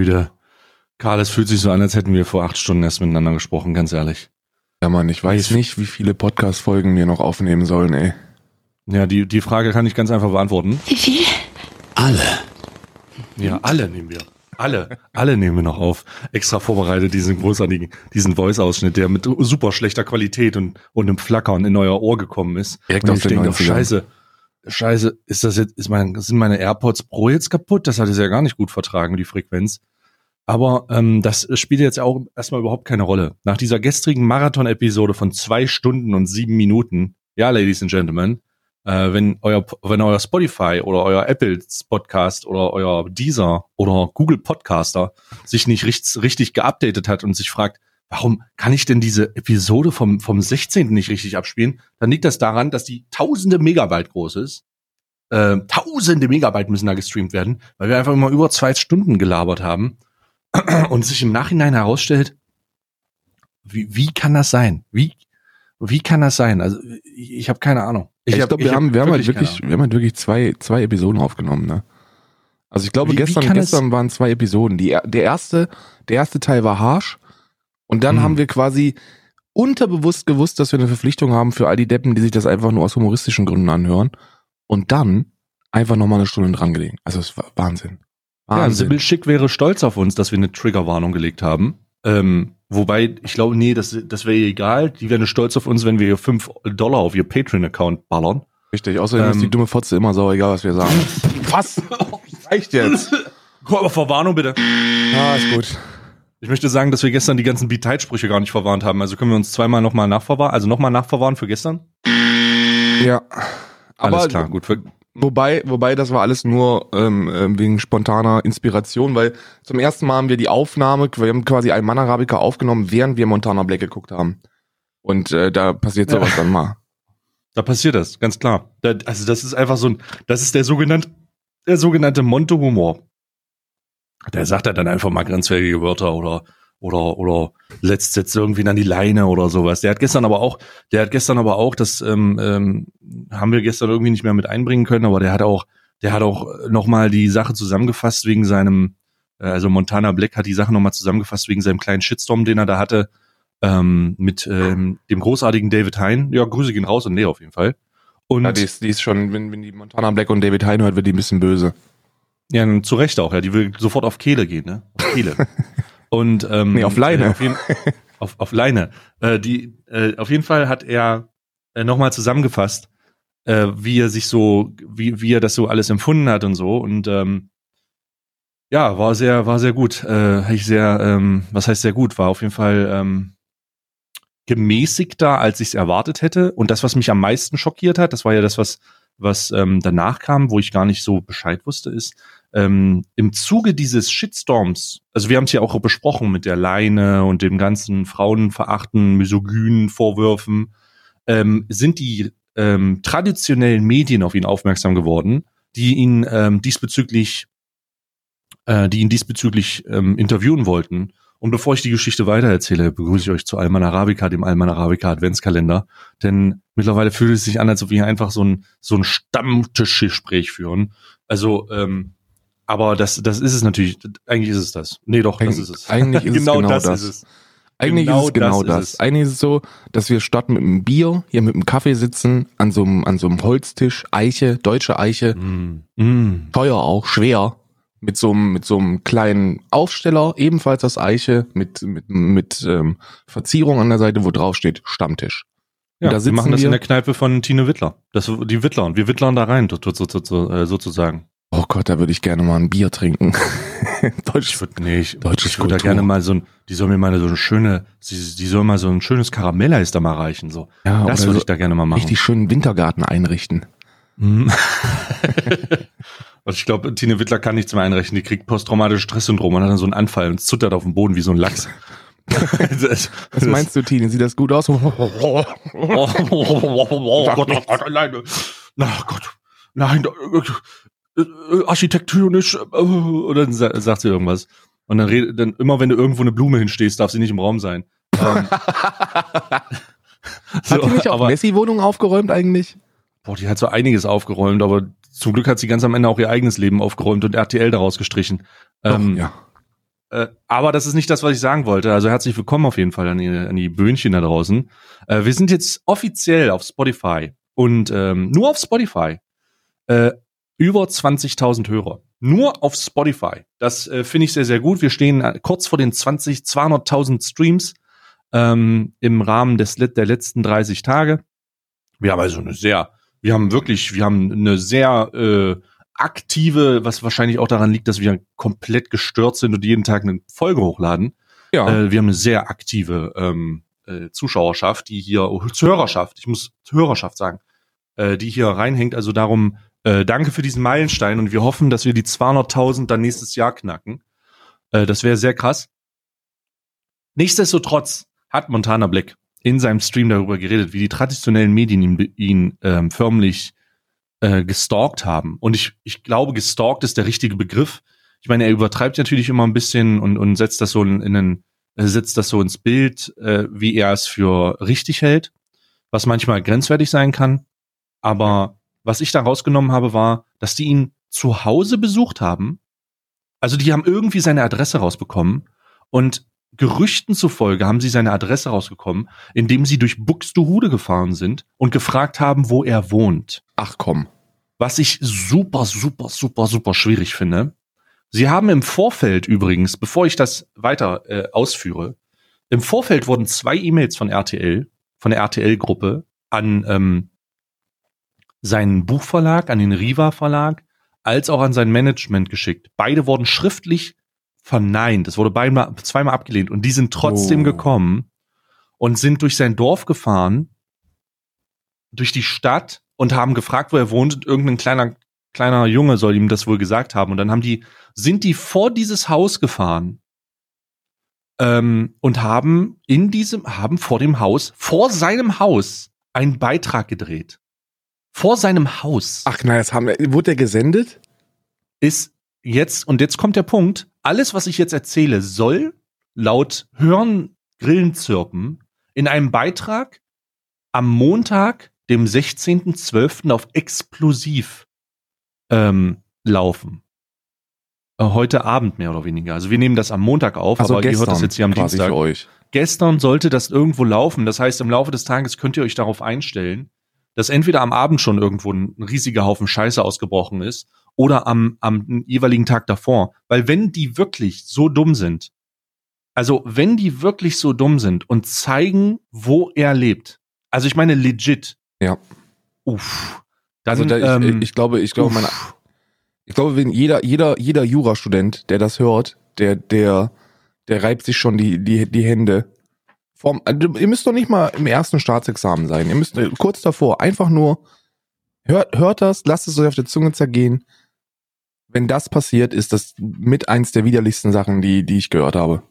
Güte. Karl, es fühlt sich so an, als hätten wir vor acht Stunden erst miteinander gesprochen, ganz ehrlich. Ja, Mann, ich weiß nicht, wie viele Podcast-Folgen wir noch aufnehmen sollen, ey. Ja, die, die Frage kann ich ganz einfach beantworten. Wie viel? Alle. Ja, alle nehmen wir. Alle, alle nehmen wir noch auf. Extra vorbereitet diesen großartigen, diesen Voice-Ausschnitt, der mit super schlechter Qualität und, und einem Flackern in euer Ohr gekommen ist. Direkt und aus ich den denke, 90ern. scheiße, scheiße, ist das jetzt, ist mein, sind meine AirPods Pro jetzt kaputt? Das hat es ja gar nicht gut vertragen, die Frequenz. Aber ähm, das spielt jetzt auch erstmal überhaupt keine Rolle. Nach dieser gestrigen Marathon-Episode von zwei Stunden und sieben Minuten, ja, Ladies and Gentlemen, äh, wenn euer wenn euer Spotify oder euer Apple Podcast oder euer Deezer oder Google Podcaster sich nicht richtig, richtig geupdatet hat und sich fragt, warum kann ich denn diese Episode vom vom 16. nicht richtig abspielen, dann liegt das daran, dass die tausende Megabyte groß ist. Äh, tausende Megabyte müssen da gestreamt werden, weil wir einfach immer über zwei Stunden gelabert haben und sich im Nachhinein herausstellt, wie, wie kann das sein? Wie, wie kann das sein? Also ich, ich habe keine Ahnung. Ich, hab- glaube, wir hab haben, wir haben halt wirklich, wir haben halt wirklich zwei, zwei Episoden aufgenommen, ne? Also ich glaube, Wie- wie gestern, es- gestern waren zwei Episoden. Die, er- der erste, der erste Teil war harsh. Und dann Hm. haben wir quasi unterbewusst gewusst, dass wir eine Verpflichtung haben für all die Deppen, die sich das einfach nur aus humoristischen Gründen anhören. Und dann einfach nochmal eine Stunde dran gelegen. Also es war Wahnsinn. Ja, Wahnsinn. Sibyl Schick wäre stolz auf uns, dass wir eine Triggerwarnung gelegt haben. Ähm, wobei, ich glaube, nee, das, das wäre ihr egal. Die wären stolz auf uns, wenn wir ihr 5 Dollar auf ihr Patreon-Account ballern. Richtig, außerdem Ähm, ist die dumme Fotze immer sauer, egal was wir sagen. Was? Reicht jetzt. Guck aber Verwarnung bitte. Ah, ist gut. Ich möchte sagen, dass wir gestern die ganzen Beat-Sprüche gar nicht verwarnt haben. Also können wir uns zweimal nochmal nachverwahren, also nochmal nachverwahren für gestern? Ja. Alles klar, gut. Für, Wobei, wobei, das war alles nur ähm, ähm, wegen spontaner Inspiration, weil zum ersten Mal haben wir die Aufnahme, wir haben quasi einen Mann Arabica aufgenommen, während wir Montana Black geguckt haben. Und äh, da passiert Ja. sowas dann mal. Da passiert das, ganz klar. Da, also das ist einfach so ein, das ist der sogenannte, der sogenannte Monte-Humor. Der sagt ja dann einfach mal grenzwertige Wörter oder oder oder letzt jetzt irgendwie an die Leine oder sowas. Der hat gestern aber auch, der hat gestern aber auch, das ähm, ähm, haben wir gestern irgendwie nicht mehr mit einbringen können, aber der hat auch, der hat auch noch mal die Sache zusammengefasst wegen seinem, äh, also Montana Black hat die Sache noch mal zusammengefasst wegen seinem kleinen Shitstorm, den er da hatte ähm, mit ähm, dem großartigen David Hein. Ja, Grüße gehen raus und nee auf jeden Fall. Und Ja, die ist, die ist schon, wenn, wenn die Montana Black und David Hein hört, wird die ein bisschen böse. Ja, zu Recht auch, ja. Die will sofort auf Kehle gehen, ne? Auf Kehle. Und ähm, Nee, auf Leine. Äh, auf, jeden, auf, auf Leine. Äh, die, äh, auf jeden Fall hat er äh, nochmal zusammengefasst, äh, wie er sich so, wie, wie er das so alles empfunden hat und so. Und ähm, ja, war sehr, war sehr gut. Äh, ich sehr, ähm, was heißt sehr gut? War auf jeden Fall ähm, gemäßigter, als ich es erwartet hätte. Und das, was mich am meisten schockiert hat, das war ja das, was, was ähm, danach kam, wo ich gar nicht so Bescheid wusste, ist, ähm, im Zuge dieses Shitstorms, also wir haben es ja auch besprochen mit der Leine und dem ganzen Frauenverachten, misogynen Vorwürfen, ähm, sind die ähm, traditionellen Medien auf ihn aufmerksam geworden, die ihn ähm, diesbezüglich, äh, die ihn diesbezüglich ähm, interviewen wollten. Und bevor ich die Geschichte weitererzähle, begrüße ich euch zu Alman Arabica, dem Alman Arabica Adventskalender. Denn mittlerweile fühlt es sich an, als ob wir hier einfach so ein, so ein Stammtischgespräch führen. Also, ähm, aber das, das ist es natürlich. Eigentlich ist es das. Nee, doch, das Eig- ist es. eigentlich ist es genau das. ist es. Eigentlich Genau ist es genau das das. ist. Eigentlich ist es so, dass wir statt mit einem Bier hier mit einem Kaffee sitzen, an so einem, an so einem Holztisch, Eiche, deutsche Eiche, Mm. Mm. teuer auch, schwer, mit so einem, mit so einem kleinen Aufsteller, ebenfalls aus Eiche, mit, mit, mit ähm, Verzierung an der Seite, wo drauf steht Stammtisch. Und Ja, da wir sitzen machen das wir- in der Kneipe von Tine Wittler. Das, die Wittler und wir Wittlern da rein, äh, sozusagen. Oh Gott, da würde ich gerne mal ein Bier trinken. Deutsch. Ich würde nee, ich, Deutsche ich würde da gerne mal so ein, die soll mir mal so eine schöne, sie, die soll mal so ein schönes Karamelleis da mal reichen, so. Ja, das würde so ich da gerne mal machen. richtig schönen Wintergarten einrichten. Mhm. Und ich glaube, Tine Wittler kann nichts mehr einrechnen. Die kriegt posttraumatisches Stresssyndrom und hat dann so einen Anfall und zittert auf dem Boden wie so ein Lachs. das, Was meinst du, Tine? Sieht das gut aus? Oh, oh Gott, oh Gott, alleine. Na Gott, nein, äh, äh, architektonisch. Äh, und dann sa sagt sie irgendwas. Und dann, redet, dann immer, wenn du irgendwo eine Blume hinstehst, darf sie nicht im Raum sein. Ähm, Hat die nicht auch Messi-Wohnung aufgeräumt eigentlich? boah, die hat so einiges aufgeräumt, aber Zum Glück hat sie ganz am Ende auch ihr eigenes Leben aufgeräumt und RTL daraus gestrichen. Doch, ähm, ja. äh, aber das ist nicht das, was ich sagen wollte. Also herzlich willkommen auf jeden Fall an die, an die Böhnchen da draußen. Äh, wir sind jetzt offiziell auf Spotify und ähm, nur auf Spotify. Äh, über 20.000 Hörer. Nur auf Spotify. Das äh, finde ich sehr, sehr gut. Wir stehen äh, kurz vor den 20, 200.000 Streams ähm, im Rahmen des, der letzten 30 Tage. Wir haben also eine sehr, wir haben wirklich, wir haben eine sehr äh, aktive, was wahrscheinlich auch daran liegt, dass wir komplett gestört sind und jeden Tag eine Folge hochladen. Ja. Äh, wir haben eine sehr aktive ähm, äh, Zuschauerschaft, die hier, oh, Hörerschaft, ich muss Hörerschaft sagen, äh, die hier reinhängt. Also darum, äh, danke für diesen Meilenstein und wir hoffen, dass wir die 200.000 dann nächstes Jahr knacken. Äh, das wäre sehr krass. Nichtsdestotrotz hat Montana Black in seinem Stream darüber geredet, wie die traditionellen Medien ihn, ihn ähm, förmlich äh, gestalkt haben. Und ich, ich glaube, gestalkt ist der richtige Begriff. Ich meine, er übertreibt natürlich immer ein bisschen und, und setzt das so in, in einen, äh, setzt das so ins Bild, äh, wie er es für richtig hält, was manchmal grenzwertig sein kann. Aber was ich da rausgenommen habe, war, dass die ihn zu Hause besucht haben. Also die haben irgendwie seine Adresse rausbekommen und Gerüchten zufolge haben sie seine Adresse rausgekommen, indem sie durch Buxtehude gefahren sind und gefragt haben, wo er wohnt. Ach komm. Was ich super, super, super, super schwierig finde. Sie haben im Vorfeld übrigens, bevor ich das weiter äh, ausführe, im Vorfeld wurden zwei E-Mails von RTL, von der RTL-Gruppe an ähm, seinen Buchverlag, an den Riva Verlag, als auch an sein Management geschickt. Beide wurden schriftlich verneint. Es wurde beimal, zweimal abgelehnt und die sind trotzdem Oh. gekommen und sind durch sein Dorf gefahren, durch die Stadt und haben gefragt, wo er wohnt. Und irgendein kleiner kleiner Junge soll ihm das wohl gesagt haben. Und dann haben die sind die vor dieses Haus gefahren ähm, und haben in diesem haben vor dem Haus vor seinem Haus einen Beitrag gedreht. Vor seinem Haus Ach nein, das haben wir. Wurde der gesendet? ist jetzt, und jetzt kommt der Punkt, alles, was ich jetzt erzähle, soll laut Hören, Grillen zirpen in einem Beitrag am Montag, dem 16.12. auf Explosiv ähm, laufen. Äh, heute Abend mehr oder weniger. Also wir nehmen das am Montag auf, aber ihr hört das jetzt hier am Also Dienstag. Gestern sollte das irgendwo laufen. Das heißt, im Laufe des Tages könnt ihr euch darauf einstellen, dass entweder am Abend schon irgendwo ein, riesiger Haufen Scheiße ausgebrochen ist oder am, am jeweiligen Tag davor. Weil wenn die wirklich so dumm sind, also wenn die wirklich so dumm sind und zeigen, wo er lebt, also ich meine legit, Ja. uff, dann, Also da, ich, ähm, ich glaube, ich glaube, meine, ich glaube, wenn jeder, jeder, jeder Jurastudent, der das hört, der, der, der reibt sich schon die, die, die Hände. Vom, also ihr müsst doch nicht mal im ersten Staatsexamen sein. Ihr müsst äh, kurz davor einfach nur hört, hört das, lasst es euch auf der Zunge zergehen. Wenn das passiert, ist das mit eins der widerlichsten Sachen, die, die ich gehört habe.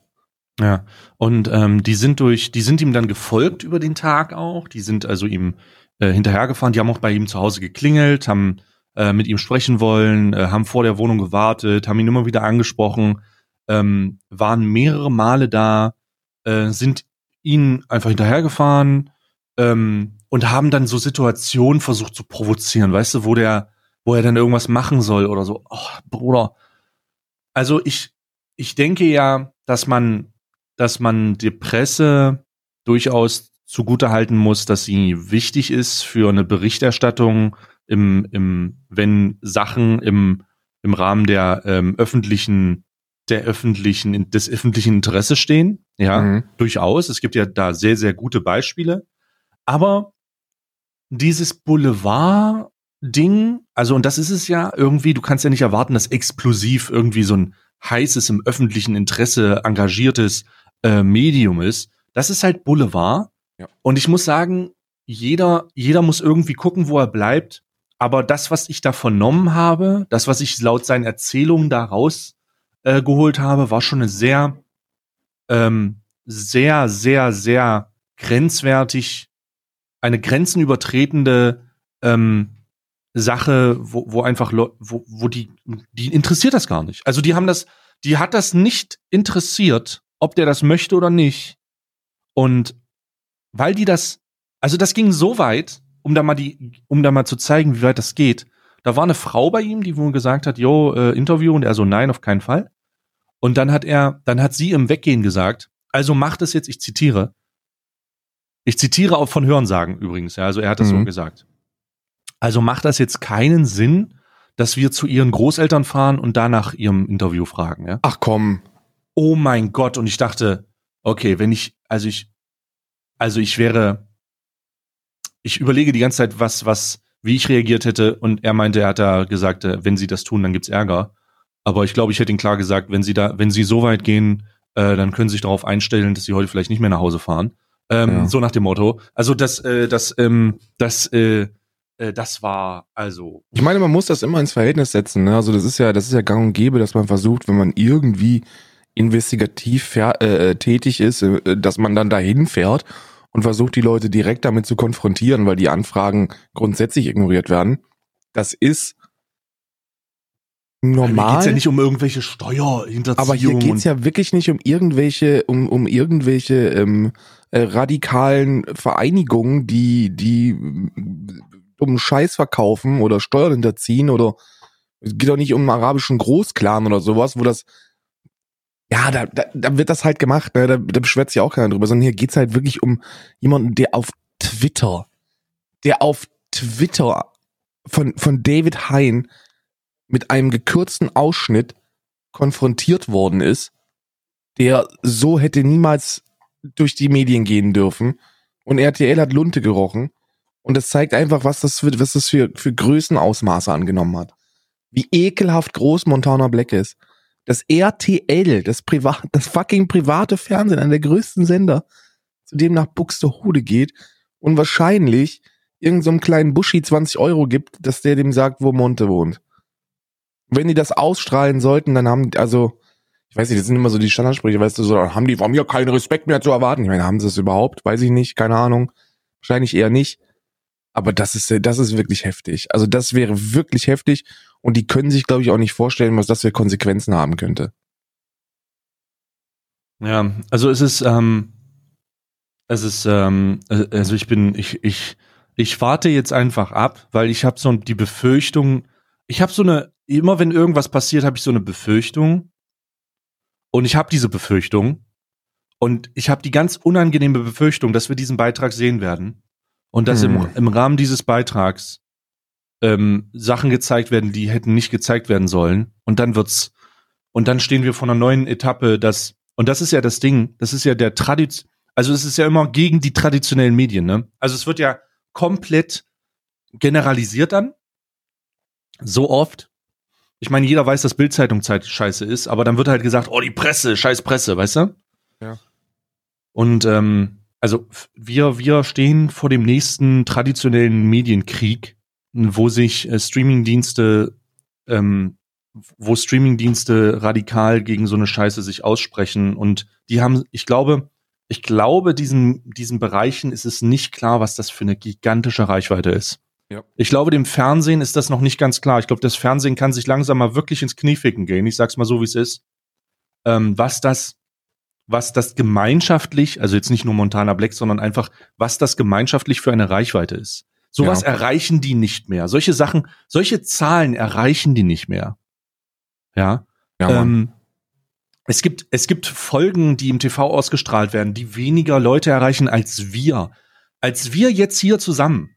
Ja, und ähm, die sind durch, die sind ihm dann gefolgt über den Tag auch. Die sind also ihm äh, hinterhergefahren. Die haben auch bei ihm zu Hause geklingelt, haben äh, mit ihm sprechen wollen, äh, haben vor der Wohnung gewartet, haben ihn immer wieder angesprochen, ähm, waren mehrere Male da, äh, sind ihn einfach hinterhergefahren ähm, und haben dann so Situationen versucht zu provozieren, weißt du, wo der, wo er dann irgendwas machen soll oder so. Oh, Bruder. Also ich, ich denke ja, dass man dass man die Presse durchaus zugutehalten muss, dass sie wichtig ist für eine Berichterstattung im, im wenn Sachen im, im Rahmen der ähm, öffentlichen der öffentlichen des öffentlichen Interesse stehen, ja, Mhm. durchaus. Es gibt ja da sehr sehr gute Beispiele, aber dieses Boulevard Ding, also und das ist es ja irgendwie, du kannst ja nicht erwarten, dass explosiv irgendwie so ein heißes im öffentlichen Interesse engagiertes äh, Medium ist. Das ist halt Boulevard. Ja. Und ich muss sagen, jeder, jeder muss irgendwie gucken, wo er bleibt. Aber das, was ich da vernommen habe, das, was ich laut seinen Erzählungen da raus äh, geholt habe, war schon eine sehr, ähm, sehr, sehr, sehr grenzwertig, eine grenzenübertretende ähm, Sache, wo, wo einfach, wo, wo die, die interessiert das gar nicht. Also die haben das, die hat das nicht interessiert, ob der das möchte oder nicht. Und weil die das, also das ging so weit, um da mal die, um da mal zu zeigen, wie weit das geht. Da war eine Frau bei ihm, die wohl gesagt hat, yo, äh, Interview und er so, nein, auf keinen Fall. Und dann hat er, dann hat sie im Weggehen gesagt, also macht es jetzt, ich zitiere, ich zitiere auch von Hörensagen übrigens, ja, also er hat das Mhm. so gesagt. Also macht das jetzt keinen Sinn, dass wir zu ihren Großeltern fahren und danach ihrem Interview fragen, ja? Ach komm. Oh mein Gott, und ich dachte, okay, wenn ich, also ich, also ich wäre, ich überlege die ganze Zeit, was, was, wie ich reagiert hätte, und er meinte, er hat da gesagt, äh, wenn sie das tun, dann gibt's Ärger. Aber ich glaube, ich hätte ihm klar gesagt, wenn sie da, wenn sie so weit gehen, äh, dann können sie sich darauf einstellen, dass sie heute vielleicht nicht mehr nach Hause fahren. Ähm, Ja. So nach dem Motto. Also das, äh, das, ähm, das, äh, äh, das war also. Ich meine, man muss das immer ins Verhältnis setzen. Ne? Also das ist ja, das ist ja gang und gäbe, dass man versucht, wenn man irgendwie investigativ fer- äh, tätig ist, äh, dass man dann dahin fährt und versucht, die Leute direkt damit zu konfrontieren, weil die Anfragen grundsätzlich ignoriert werden. Das ist normal. geht's ja nicht um irgendwelche Steuerhinterziehungen. Aber hier geht's ja wirklich nicht um irgendwelche, um, um irgendwelche ähm, äh, radikalen Vereinigungen, die, die um Scheiß verkaufen oder Steuern hinterziehen oder es geht auch nicht um einen arabischen Großclan oder sowas, wo das ja, da, da, da wird das halt gemacht, ne? da, da beschwert sich auch keiner drüber, sondern hier geht's halt wirklich um jemanden, der auf Twitter, der auf Twitter von, von David Hein mit einem gekürzten Ausschnitt konfrontiert worden ist, der so hätte niemals durch die Medien gehen dürfen. Und RTL hat Lunte gerochen. Und das zeigt einfach, was das für, was das für, für Größenausmaße angenommen hat. Wie ekelhaft groß Montana Black ist. Das RTL, das privat, das fucking private Fernsehen, einer der größten Sender, zu dem nach Buxtehude geht und wahrscheinlich irgendeinem so kleinen Buschi 20 Euro gibt, dass der dem sagt, wo Monte wohnt. Wenn die das ausstrahlen sollten, dann haben, also, ich weiß nicht, das sind immer so die Standardsprüche, weißt du, so, haben die von mir keinen Respekt mehr zu erwarten. Ich meine, haben sie es überhaupt? Weiß ich nicht, keine Ahnung. Wahrscheinlich eher nicht. Aber das ist, das ist wirklich heftig. Also das wäre wirklich heftig und die können sich, glaube ich, auch nicht vorstellen, was das für Konsequenzen haben könnte. Ja, also es ist, ähm, es ist, ähm, äh, also ich bin, ich, ich, ich warte jetzt einfach ab, weil ich habe so die Befürchtung, ich habe so eine, immer wenn irgendwas passiert, habe ich so eine Befürchtung und ich habe diese Befürchtung und ich habe die ganz unangenehme Befürchtung, dass wir diesen Beitrag sehen werden und dass Hm. im, im Rahmen dieses Beitrags ähm, Sachen gezeigt werden, die hätten nicht gezeigt werden sollen und dann wird's und dann stehen wir vor einer neuen Etappe, dass und das ist ja das Ding, das ist ja der Tradiz also es ist ja immer gegen die traditionellen Medien, ne? Also es wird ja komplett generalisiert dann so oft. Ich meine, jeder weiß, dass Bildzeitung Zeit scheiße ist, aber dann wird halt gesagt, oh, die Presse, scheiß Presse, weißt du? Ja. Und ähm, also wir wir stehen vor dem nächsten traditionellen Medienkrieg, wo sich äh, Streamingdienste ähm, wo Streamingdienste radikal gegen so eine Scheiße sich aussprechen und die haben, ich glaube, ich glaube, diesen, diesen Bereichen ist es nicht klar, was das für eine gigantische Reichweite ist. Ja. Ich glaube, dem Fernsehen ist das noch nicht ganz klar. Ich glaube, das Fernsehen kann sich langsam mal wirklich ins Knie ficken gehen. Ich sag's mal so, wie es ist. Ähm, was das, was das gemeinschaftlich, also jetzt nicht nur Montana Black, sondern einfach, was das gemeinschaftlich für eine Reichweite ist. Sowas Ja. erreichen die nicht mehr. Solche Sachen, solche Zahlen erreichen die nicht mehr. Ja. Ja. Ähm, es gibt, es gibt Folgen, die im TV ausgestrahlt werden, die weniger Leute erreichen als wir. Als wir jetzt hier zusammen.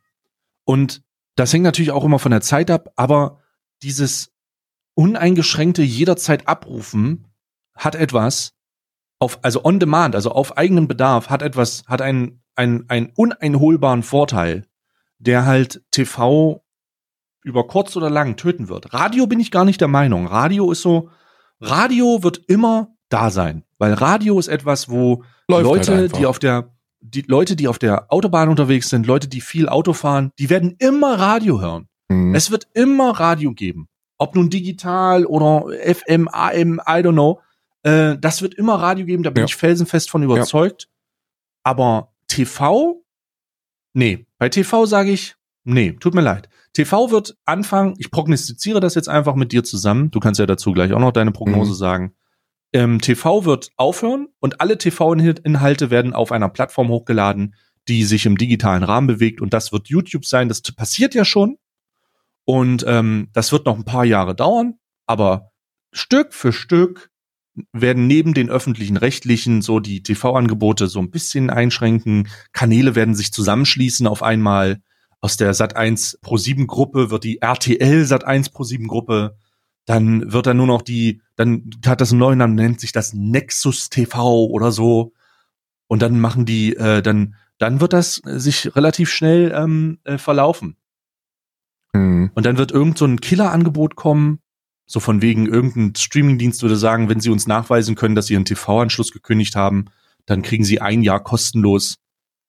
Und das hängt natürlich auch immer von der Zeit ab, aber dieses uneingeschränkte jederzeit abrufen hat etwas auf, also on demand, also auf eigenen Bedarf, hat etwas, hat einen, einen, einen uneinholbaren Vorteil, der halt TV über kurz oder lang töten wird. Radio bin ich gar nicht der Meinung. Radio ist so, Radio wird immer da sein, weil Radio ist etwas, wo Läuft Leute, halt die auf der, die Leute, die auf der Autobahn unterwegs sind, Leute, die viel Auto fahren, die werden immer Radio hören. Mhm. Es wird immer Radio geben. Ob nun digital oder FM, AM, I don't know. Äh, das wird immer Radio geben, da bin Ja. ich felsenfest von überzeugt. Aber TV? Nee. Bei TV sage ich, nee, tut mir leid. TV wird anfangen, ich prognostiziere das jetzt einfach mit dir zusammen. Du kannst ja dazu gleich auch noch deine Prognose Mhm. sagen. Ähm, TV wird aufhören und alle TV-Inhalte werden auf einer Plattform hochgeladen, die sich im digitalen Rahmen bewegt und das wird YouTube sein. Das passiert ja schon. Und ähm, das wird noch ein paar Jahre dauern, aber Stück für Stück werden neben den öffentlichen rechtlichen so die TV-Angebote so ein bisschen einschränken. Kanäle werden sich zusammenschließen auf einmal. Aus der Sat1 Pro 7 Gruppe wird die RTL Sat1 Pro 7 Gruppe. Dann wird dann nur noch die, dann hat das einen neuen Namen, nennt sich das Nexus TV oder so. Und dann machen die, äh, dann, dann wird das sich relativ schnell ähm, äh, verlaufen. Hm. Und dann wird irgend so ein Killer-Angebot kommen, so von wegen irgendein Streamingdienst würde sagen, wenn sie uns nachweisen können, dass sie einen TV-Anschluss gekündigt haben, dann kriegen sie ein Jahr kostenlos,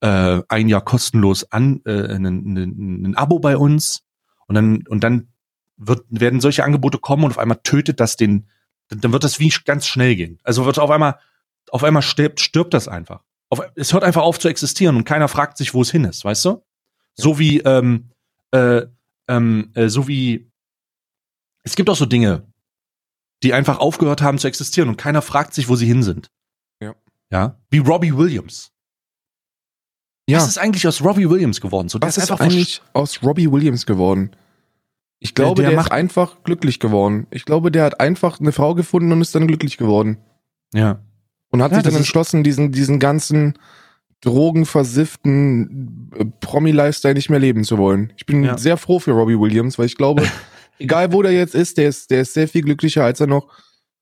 äh, ein Jahr kostenlos an, äh, ein Abo bei uns. Und dann, und dann wird, werden solche Angebote kommen und auf einmal tötet das den, dann wird das wie ganz schnell gehen. Also wird auf einmal, auf einmal stirbt, stirbt das einfach. Auf, es hört einfach auf zu existieren und keiner fragt sich, wo es hin ist, weißt du? So wie, ähm, äh, ähm, äh, so wie es gibt auch so Dinge, die einfach aufgehört haben zu existieren und keiner fragt sich, wo sie hin sind. Ja. Ja. Wie Robbie Williams. Ja. Was ist eigentlich aus Robbie Williams geworden? So, der Was ist einfach eigentlich aus Robbie Williams geworden? Ich glaube, Der- der, der ist einfach glücklich geworden. Ich glaube, der hat einfach eine Frau gefunden und ist dann glücklich geworden. Ja. Und hat Ja, sich dann das entschlossen, diesen, diesen ganzen drogenversifften äh, Promi-Lifestyle nicht mehr leben zu wollen. Ich bin Ja. sehr froh für Robbie Williams, weil ich glaube, egal wo der jetzt ist, der ist, der ist sehr viel glücklicher, als er noch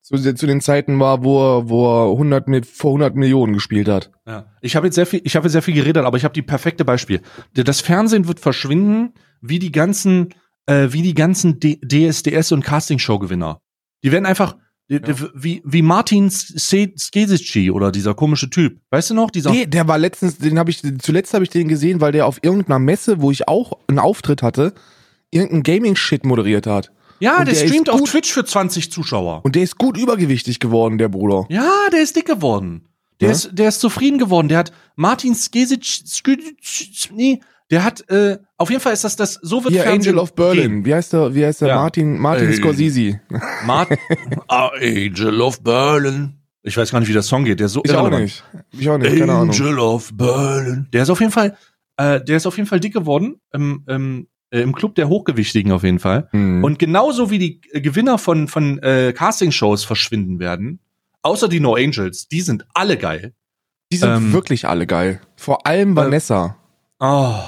zu, zu den Zeiten war, wo er, wo er 100, mit, vor 100 Millionen gespielt hat. Ja. Ich habe jetzt sehr viel, ich habe jetzt sehr viel geredet, aber ich habe die perfekte Beispiel. Das Fernsehen wird verschwinden, wie die ganzen, äh, wie die ganzen D DSDS und Castingshow-Gewinner. Die werden einfach die- wie wie Martin Skesici oder dieser komische Typ. Weißt du noch? Dieser Nee, der war letztens, den habe ich, zuletzt habe ich den gesehen, weil der auf irgendeiner Messe, wo ich auch einen Auftritt hatte, irgendeinen Gaming-Shit moderiert hat. ja, und der, der streamt auf. Twitch für 20 Zuschauer. Und der ist gut übergewichtig geworden, der Bruder. Ja, der ist dick geworden. Der Ja? ist der ist zufrieden geworden. Der hat Martin Skesic nee, der hat äh, auf jeden Fall ist das das so wird Hier, Fernsehen Angel of Berlin. gehen. Wie heißt der, wie heißt der? Ja. Martin, Martin Ey. Scorsese. Mart Ah, Angel of Berlin. Ich weiß gar nicht, wie der Song geht. Der ist so Ich auch irrelevant. nicht. Ich auch nicht, keine Ahnung. Angel of Berlin. Der ist auf jeden Fall, äh, der ist auf jeden Fall dick geworden im, im, äh, im Club der Hochgewichtigen auf jeden Fall. Hm. Und genauso wie die äh, Gewinner von von äh, Castingshows verschwinden werden, außer die No Angels, die sind alle geil. die sind ähm, wirklich alle geil. Vor allem Vanessa. Oh,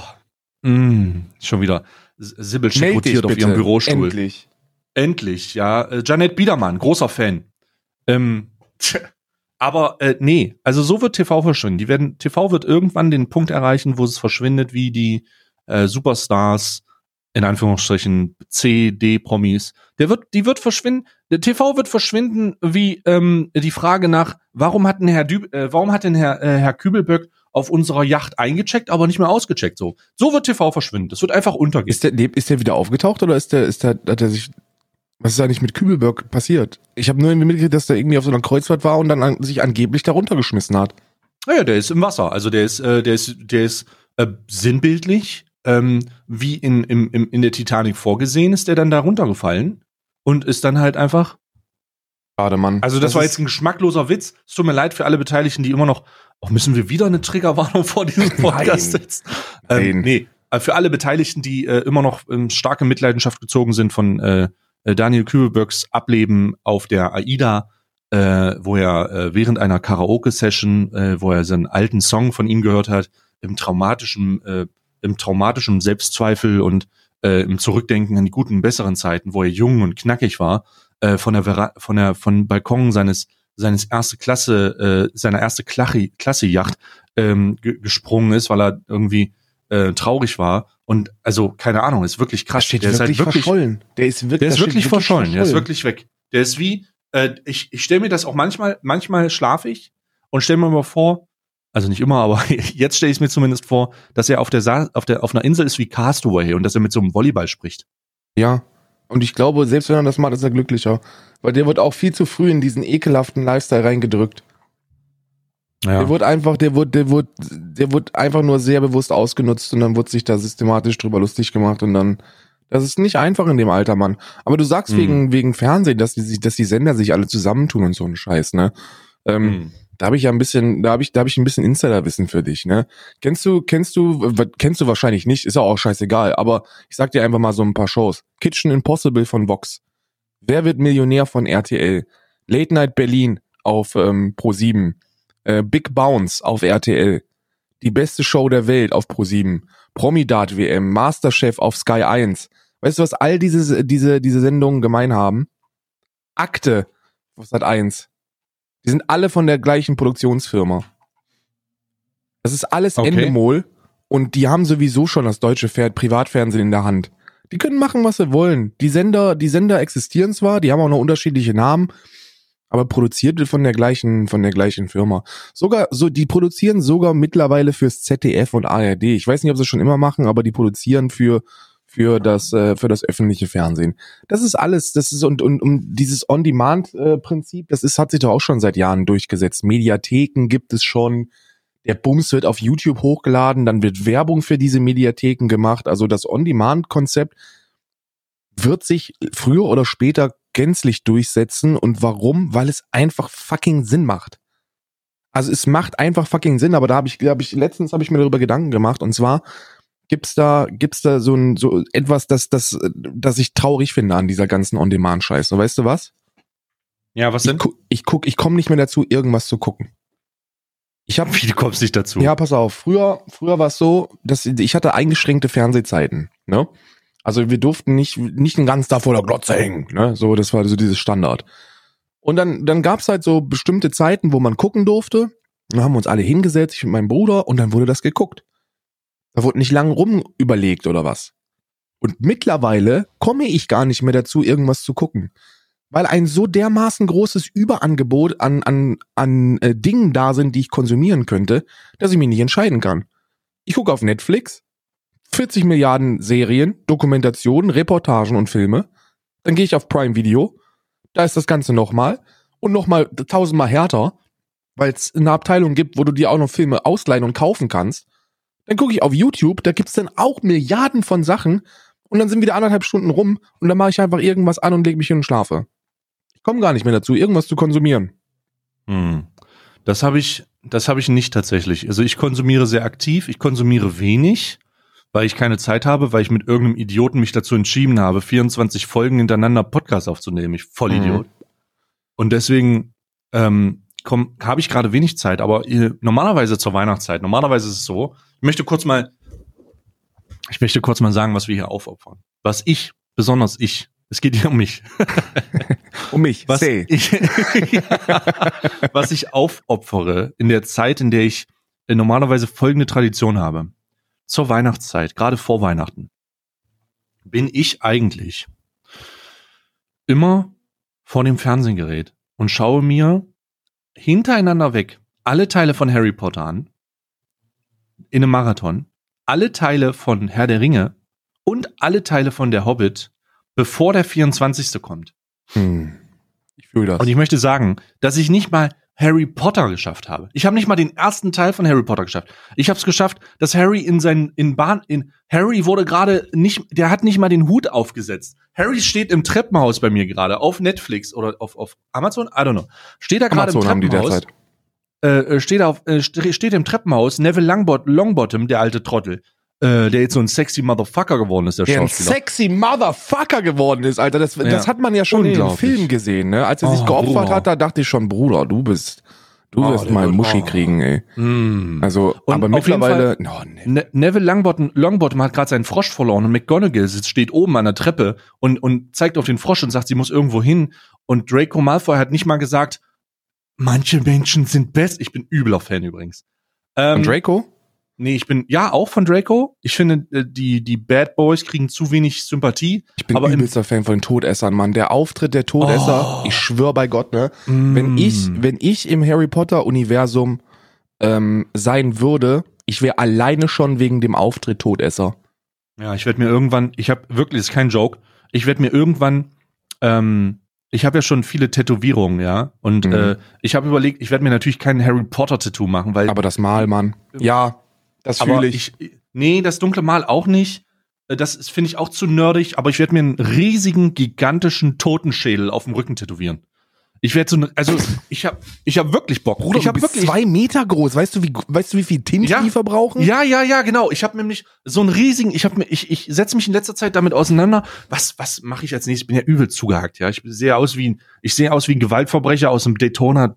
mm, schon wieder Sibyl rotiert auf ihrem Bürostuhl. Endlich. Endlich, ja. Äh, Janet Biedermann, großer Fan. Ähm, tch, aber äh, nee, also so wird TV verschwinden. Die werden, TV wird irgendwann den Punkt erreichen, wo es verschwindet, wie die äh, Superstars, in Anführungsstrichen C, D-Promis. Der wird, die wird verschwinden. Der TV wird verschwinden, wie ähm, die Frage nach, warum hat denn Herr, Dü äh, warum hat denn Herr, äh, Herr Kübelböck auf unserer Yacht eingecheckt, aber nicht mehr ausgecheckt? So, so wird TV verschwinden. Das wird einfach untergehen. Ist der, ist der wieder aufgetaucht oder ist der, ist der, hat er sich, was ist eigentlich mit Kübelberg passiert? Ich habe nur irgendwie mitgekriegt, dass der irgendwie auf so einer Kreuzfahrt war und dann an, sich angeblich da runtergeschmissen hat. Naja, der ist im Wasser. Also der ist, äh, der ist, der ist äh, sinnbildlich, ähm, wie in, im, im, in der Titanic vorgesehen, ist der dann da runtergefallen und ist dann halt einfach. Schade, Mann. Also das, war ist- jetzt ein geschmackloser Witz. Es tut mir leid für alle Beteiligten, die immer noch. Oh, müssen wir wieder eine Triggerwarnung vor diesem Podcast Nein. setzen? Ähm, Nein. nee, äh, für alle Beteiligten, die äh, immer noch ähm, starke Mitleidenschaft gezogen sind von äh, äh, Daniel Kübelbergs Ableben auf der AIDA, äh, wo er äh, während einer Karaoke-Session, äh, wo er seinen alten Song von ihm gehört hat, im traumatischen, äh, im traumatischen Selbstzweifel und äh, im Zurückdenken an die guten, besseren Zeiten, wo er jung und knackig war, äh, von der Vera von der von Balkon seines seines erste Klasse äh, seiner erste Klasse Klasse Yacht ähm, ge gesprungen ist, weil er irgendwie äh, traurig war und also keine Ahnung, ist wirklich Der krass. steht der ist wirklich, halt wirklich verschollen. Der ist wirklich, der ist steht wirklich verschollen, der ist wirklich weg. Der ist wie, äh, ich, ich stelle mir das auch manchmal, manchmal schlafe ich und stelle mir mal vor, also nicht immer, aber jetzt stelle ich es mir zumindest vor, dass er auf der, Sa auf der auf einer Insel ist wie Castaway und dass er mit so einem Volleyball spricht. Ja. Und ich glaube, selbst wenn er das macht, ist er glücklicher. Weil der wird auch viel zu früh in diesen ekelhaften Lifestyle reingedrückt. Der wird einfach, der wird, der wird, der wird einfach nur sehr bewusst ausgenutzt und dann wird sich da systematisch drüber lustig gemacht und dann, das ist nicht einfach in dem Alter, Mann. Aber du sagst Mhm. wegen, wegen Fernsehen, dass die, sich- dass die Sender sich alle zusammentun und so ein Scheiß, ne? Ähm, Hm. Da habe ich ja ein bisschen, da habe ich, da habe ich ein bisschen Insiderwissen für dich, ne? Kennst du, kennst du, kennst du wahrscheinlich nicht, ist ja auch scheißegal, aber ich sag dir einfach mal so ein paar Shows. Kitchen Impossible von Vox. Wer wird Millionär von RTL? Late Night Berlin auf ähm, Pro7. Äh, Big Bounce auf RTL. Die beste Show der Welt auf Pro7. Promidat WM, Masterchef auf Sky 1. Weißt du, was all diese, diese, diese Sendungen gemein haben? Akte auf Sat 1. Die sind alle von der gleichen Produktionsfirma. Das ist alles Okay. Endemol und die haben sowieso schon das deutsche Pferd Privatfernsehen in der Hand. Die können machen, was sie wollen. Die Sender, die Sender existieren zwar, die haben auch noch unterschiedliche Namen, aber produziert wird von der gleichen, von der gleichen Firma. Sogar, so, die produzieren sogar mittlerweile fürs ZDF und ARD. Ich weiß nicht, ob sie es schon immer machen, aber die produzieren für, für das, äh, für das öffentliche Fernsehen. Das ist alles, das ist, und, und, um dieses On-Demand-Prinzip, das ist, hat sich doch auch schon seit Jahren durchgesetzt. Mediatheken gibt es schon. Der Bums wird auf YouTube hochgeladen, dann wird Werbung für diese Mediatheken gemacht. Also das On-Demand-Konzept wird sich früher oder später gänzlich durchsetzen. Und warum? Weil es einfach fucking Sinn macht. Also es macht einfach fucking Sinn, aber da habe ich, hab ich, letztens habe ich mir darüber Gedanken gemacht und zwar gibt's da, gibt's da so ein, so etwas, das, das, das ich traurig finde an dieser ganzen On-Demand-Scheiße. Weißt du was? Ja, was Ich, denn? gu ich guck, ich komme nicht mehr dazu, irgendwas zu gucken. Ich habe Wie, du kommst nicht dazu? ja, pass auf. Früher, früher war es so, dass ich hatte eingeschränkte Fernsehzeiten. Ne? Also wir durften nicht nicht den ganzen Tag vor der Glotze hängen. Ne? So, das war so dieses Standard. Und dann dann gab's halt so bestimmte Zeiten, wo man gucken durfte. Dann haben wir uns alle hingesetzt, ich mit meinem Bruder, und dann wurde das geguckt. Da wurde nicht lang rum überlegt oder was. Und mittlerweile komme ich gar nicht mehr dazu, irgendwas zu gucken. Weil ein so dermaßen großes Überangebot an, an, an äh, Dingen da sind, die ich konsumieren könnte, dass ich mich nicht entscheiden kann. Ich gucke auf Netflix, 40 Milliarden Serien, Dokumentationen, Reportagen und Filme. Dann gehe ich auf Prime Video, da ist das Ganze nochmal und nochmal tausendmal härter, weil es eine Abteilung gibt, wo du dir auch noch Filme ausleihen und kaufen kannst. Dann gucke ich auf YouTube, da gibt's dann auch Milliarden von Sachen und dann sind wieder anderthalb Stunden rum und dann mache ich einfach irgendwas an und lege mich hin und schlafe. Ich komme gar nicht mehr dazu, irgendwas zu konsumieren. Hm. Das habe ich, das habe ich nicht tatsächlich. Also ich konsumiere sehr aktiv, ich konsumiere wenig, weil ich keine Zeit habe, weil ich mit irgendeinem Idioten mich dazu entschieden habe, 24 Folgen hintereinander Podcast aufzunehmen. Ich Vollidiot. Und deswegen ähm, habe ich gerade wenig Zeit, aber äh, normalerweise zur Weihnachtszeit, normalerweise ist es so, ich möchte kurz mal, ich möchte kurz mal sagen, was wir hier aufopfern. Was ich, besonders ich, es geht hier um mich. Um mich. was Say. ich, was ich aufopfere in der Zeit, in der ich äh, normalerweise folgende Tradition habe. Zur Weihnachtszeit, gerade vor Weihnachten, bin ich eigentlich immer vor dem Fernsehgerät und schaue mir hintereinander weg alle Teile von Harry Potter an, in einem Marathon, alle Teile von Herr der Ringe und alle Teile von Der Hobbit, bevor der 24. kommt. Hm. Ich fühle das. Und ich möchte sagen, dass ich nicht mal Harry Potter geschafft habe. Ich habe nicht mal den ersten Teil von Harry Potter geschafft. Ich habe es geschafft, dass Harry in seinen in Bahn in Harry wurde gerade nicht, der hat nicht mal den Hut aufgesetzt. Harry steht im Treppenhaus bei mir gerade auf Netflix oder auf auf Amazon, I don't know. Steht da gerade im Amazon haben die Treppenhaus. derzeit. Äh, äh, steht auf äh, st- steht im Treppenhaus Neville Longbot Longbottom, der alte Trottel, äh, der jetzt so ein sexy Motherfucker geworden ist, der Der ein Schauspieler. sexy Motherfucker geworden ist, Alter. Das, das Ja. hat man ja schon in dem. Film gesehen, ne? Als er sich Oh, geopfert Bruder. hat, da dachte ich schon, Bruder, du bist, du Oh, wirst mal Muschi oh. kriegen, ey. Mm. Also, Und aber mittlerweile, oh, nee. Ne Neville Longbottom, Longbottom hat gerade seinen Frosch verloren und McGonagall sitzt, steht oben an der Treppe und, und zeigt auf den Frosch und sagt, sie muss irgendwo hin. Und Draco Malfoy hat nicht mal gesagt, manche Menschen sind best. Ich bin übler Fan übrigens. Ähm, Und Draco? Nee, ich bin, ja, auch von Draco. Ich finde, äh, die, die Bad Boys kriegen zu wenig Sympathie. Ich bin aber übelster Fan von den Todessern, Mann. Der Auftritt der Todesser, Oh. ich schwör bei Gott, ne? Wenn Mm. ich, wenn ich im Harry Potter Universum ähm, sein würde, ich wäre alleine schon wegen dem Auftritt Todesser. Ja, ich werde mir irgendwann, ich habe wirklich, das ist kein Joke, ich werde mir irgendwann, ähm, ich habe ja schon viele Tätowierungen, ja, und Mhm. äh, ich habe überlegt, ich werde mir natürlich kein Harry Potter Tattoo machen, weil Aber das Mal, Mann. Ja, das fühle ich. ich, nee, das dunkle Mal auch nicht. Äh, Das finde ich auch zu nerdig, aber ich werde mir einen riesigen, gigantischen Totenschädel auf dem Rücken tätowieren. Ich werde so, ne, also ich habe, ich habe wirklich Bock. Bruder, ich habe wirklich. zwei Meter groß. Weißt du, wie, weißt du, wie viel Tinte Ja. die verbrauchen? Ja, ja, ja, genau. Ich habe nämlich so einen riesigen, ich habe mir, ich, ich setze mich in letzter Zeit damit auseinander. Was, was mache ich als nächstes? Ich bin ja übel zugehackt, ja. Ich sehe aus wie ein, ich sehe aus wie ein Gewaltverbrecher aus dem Daytona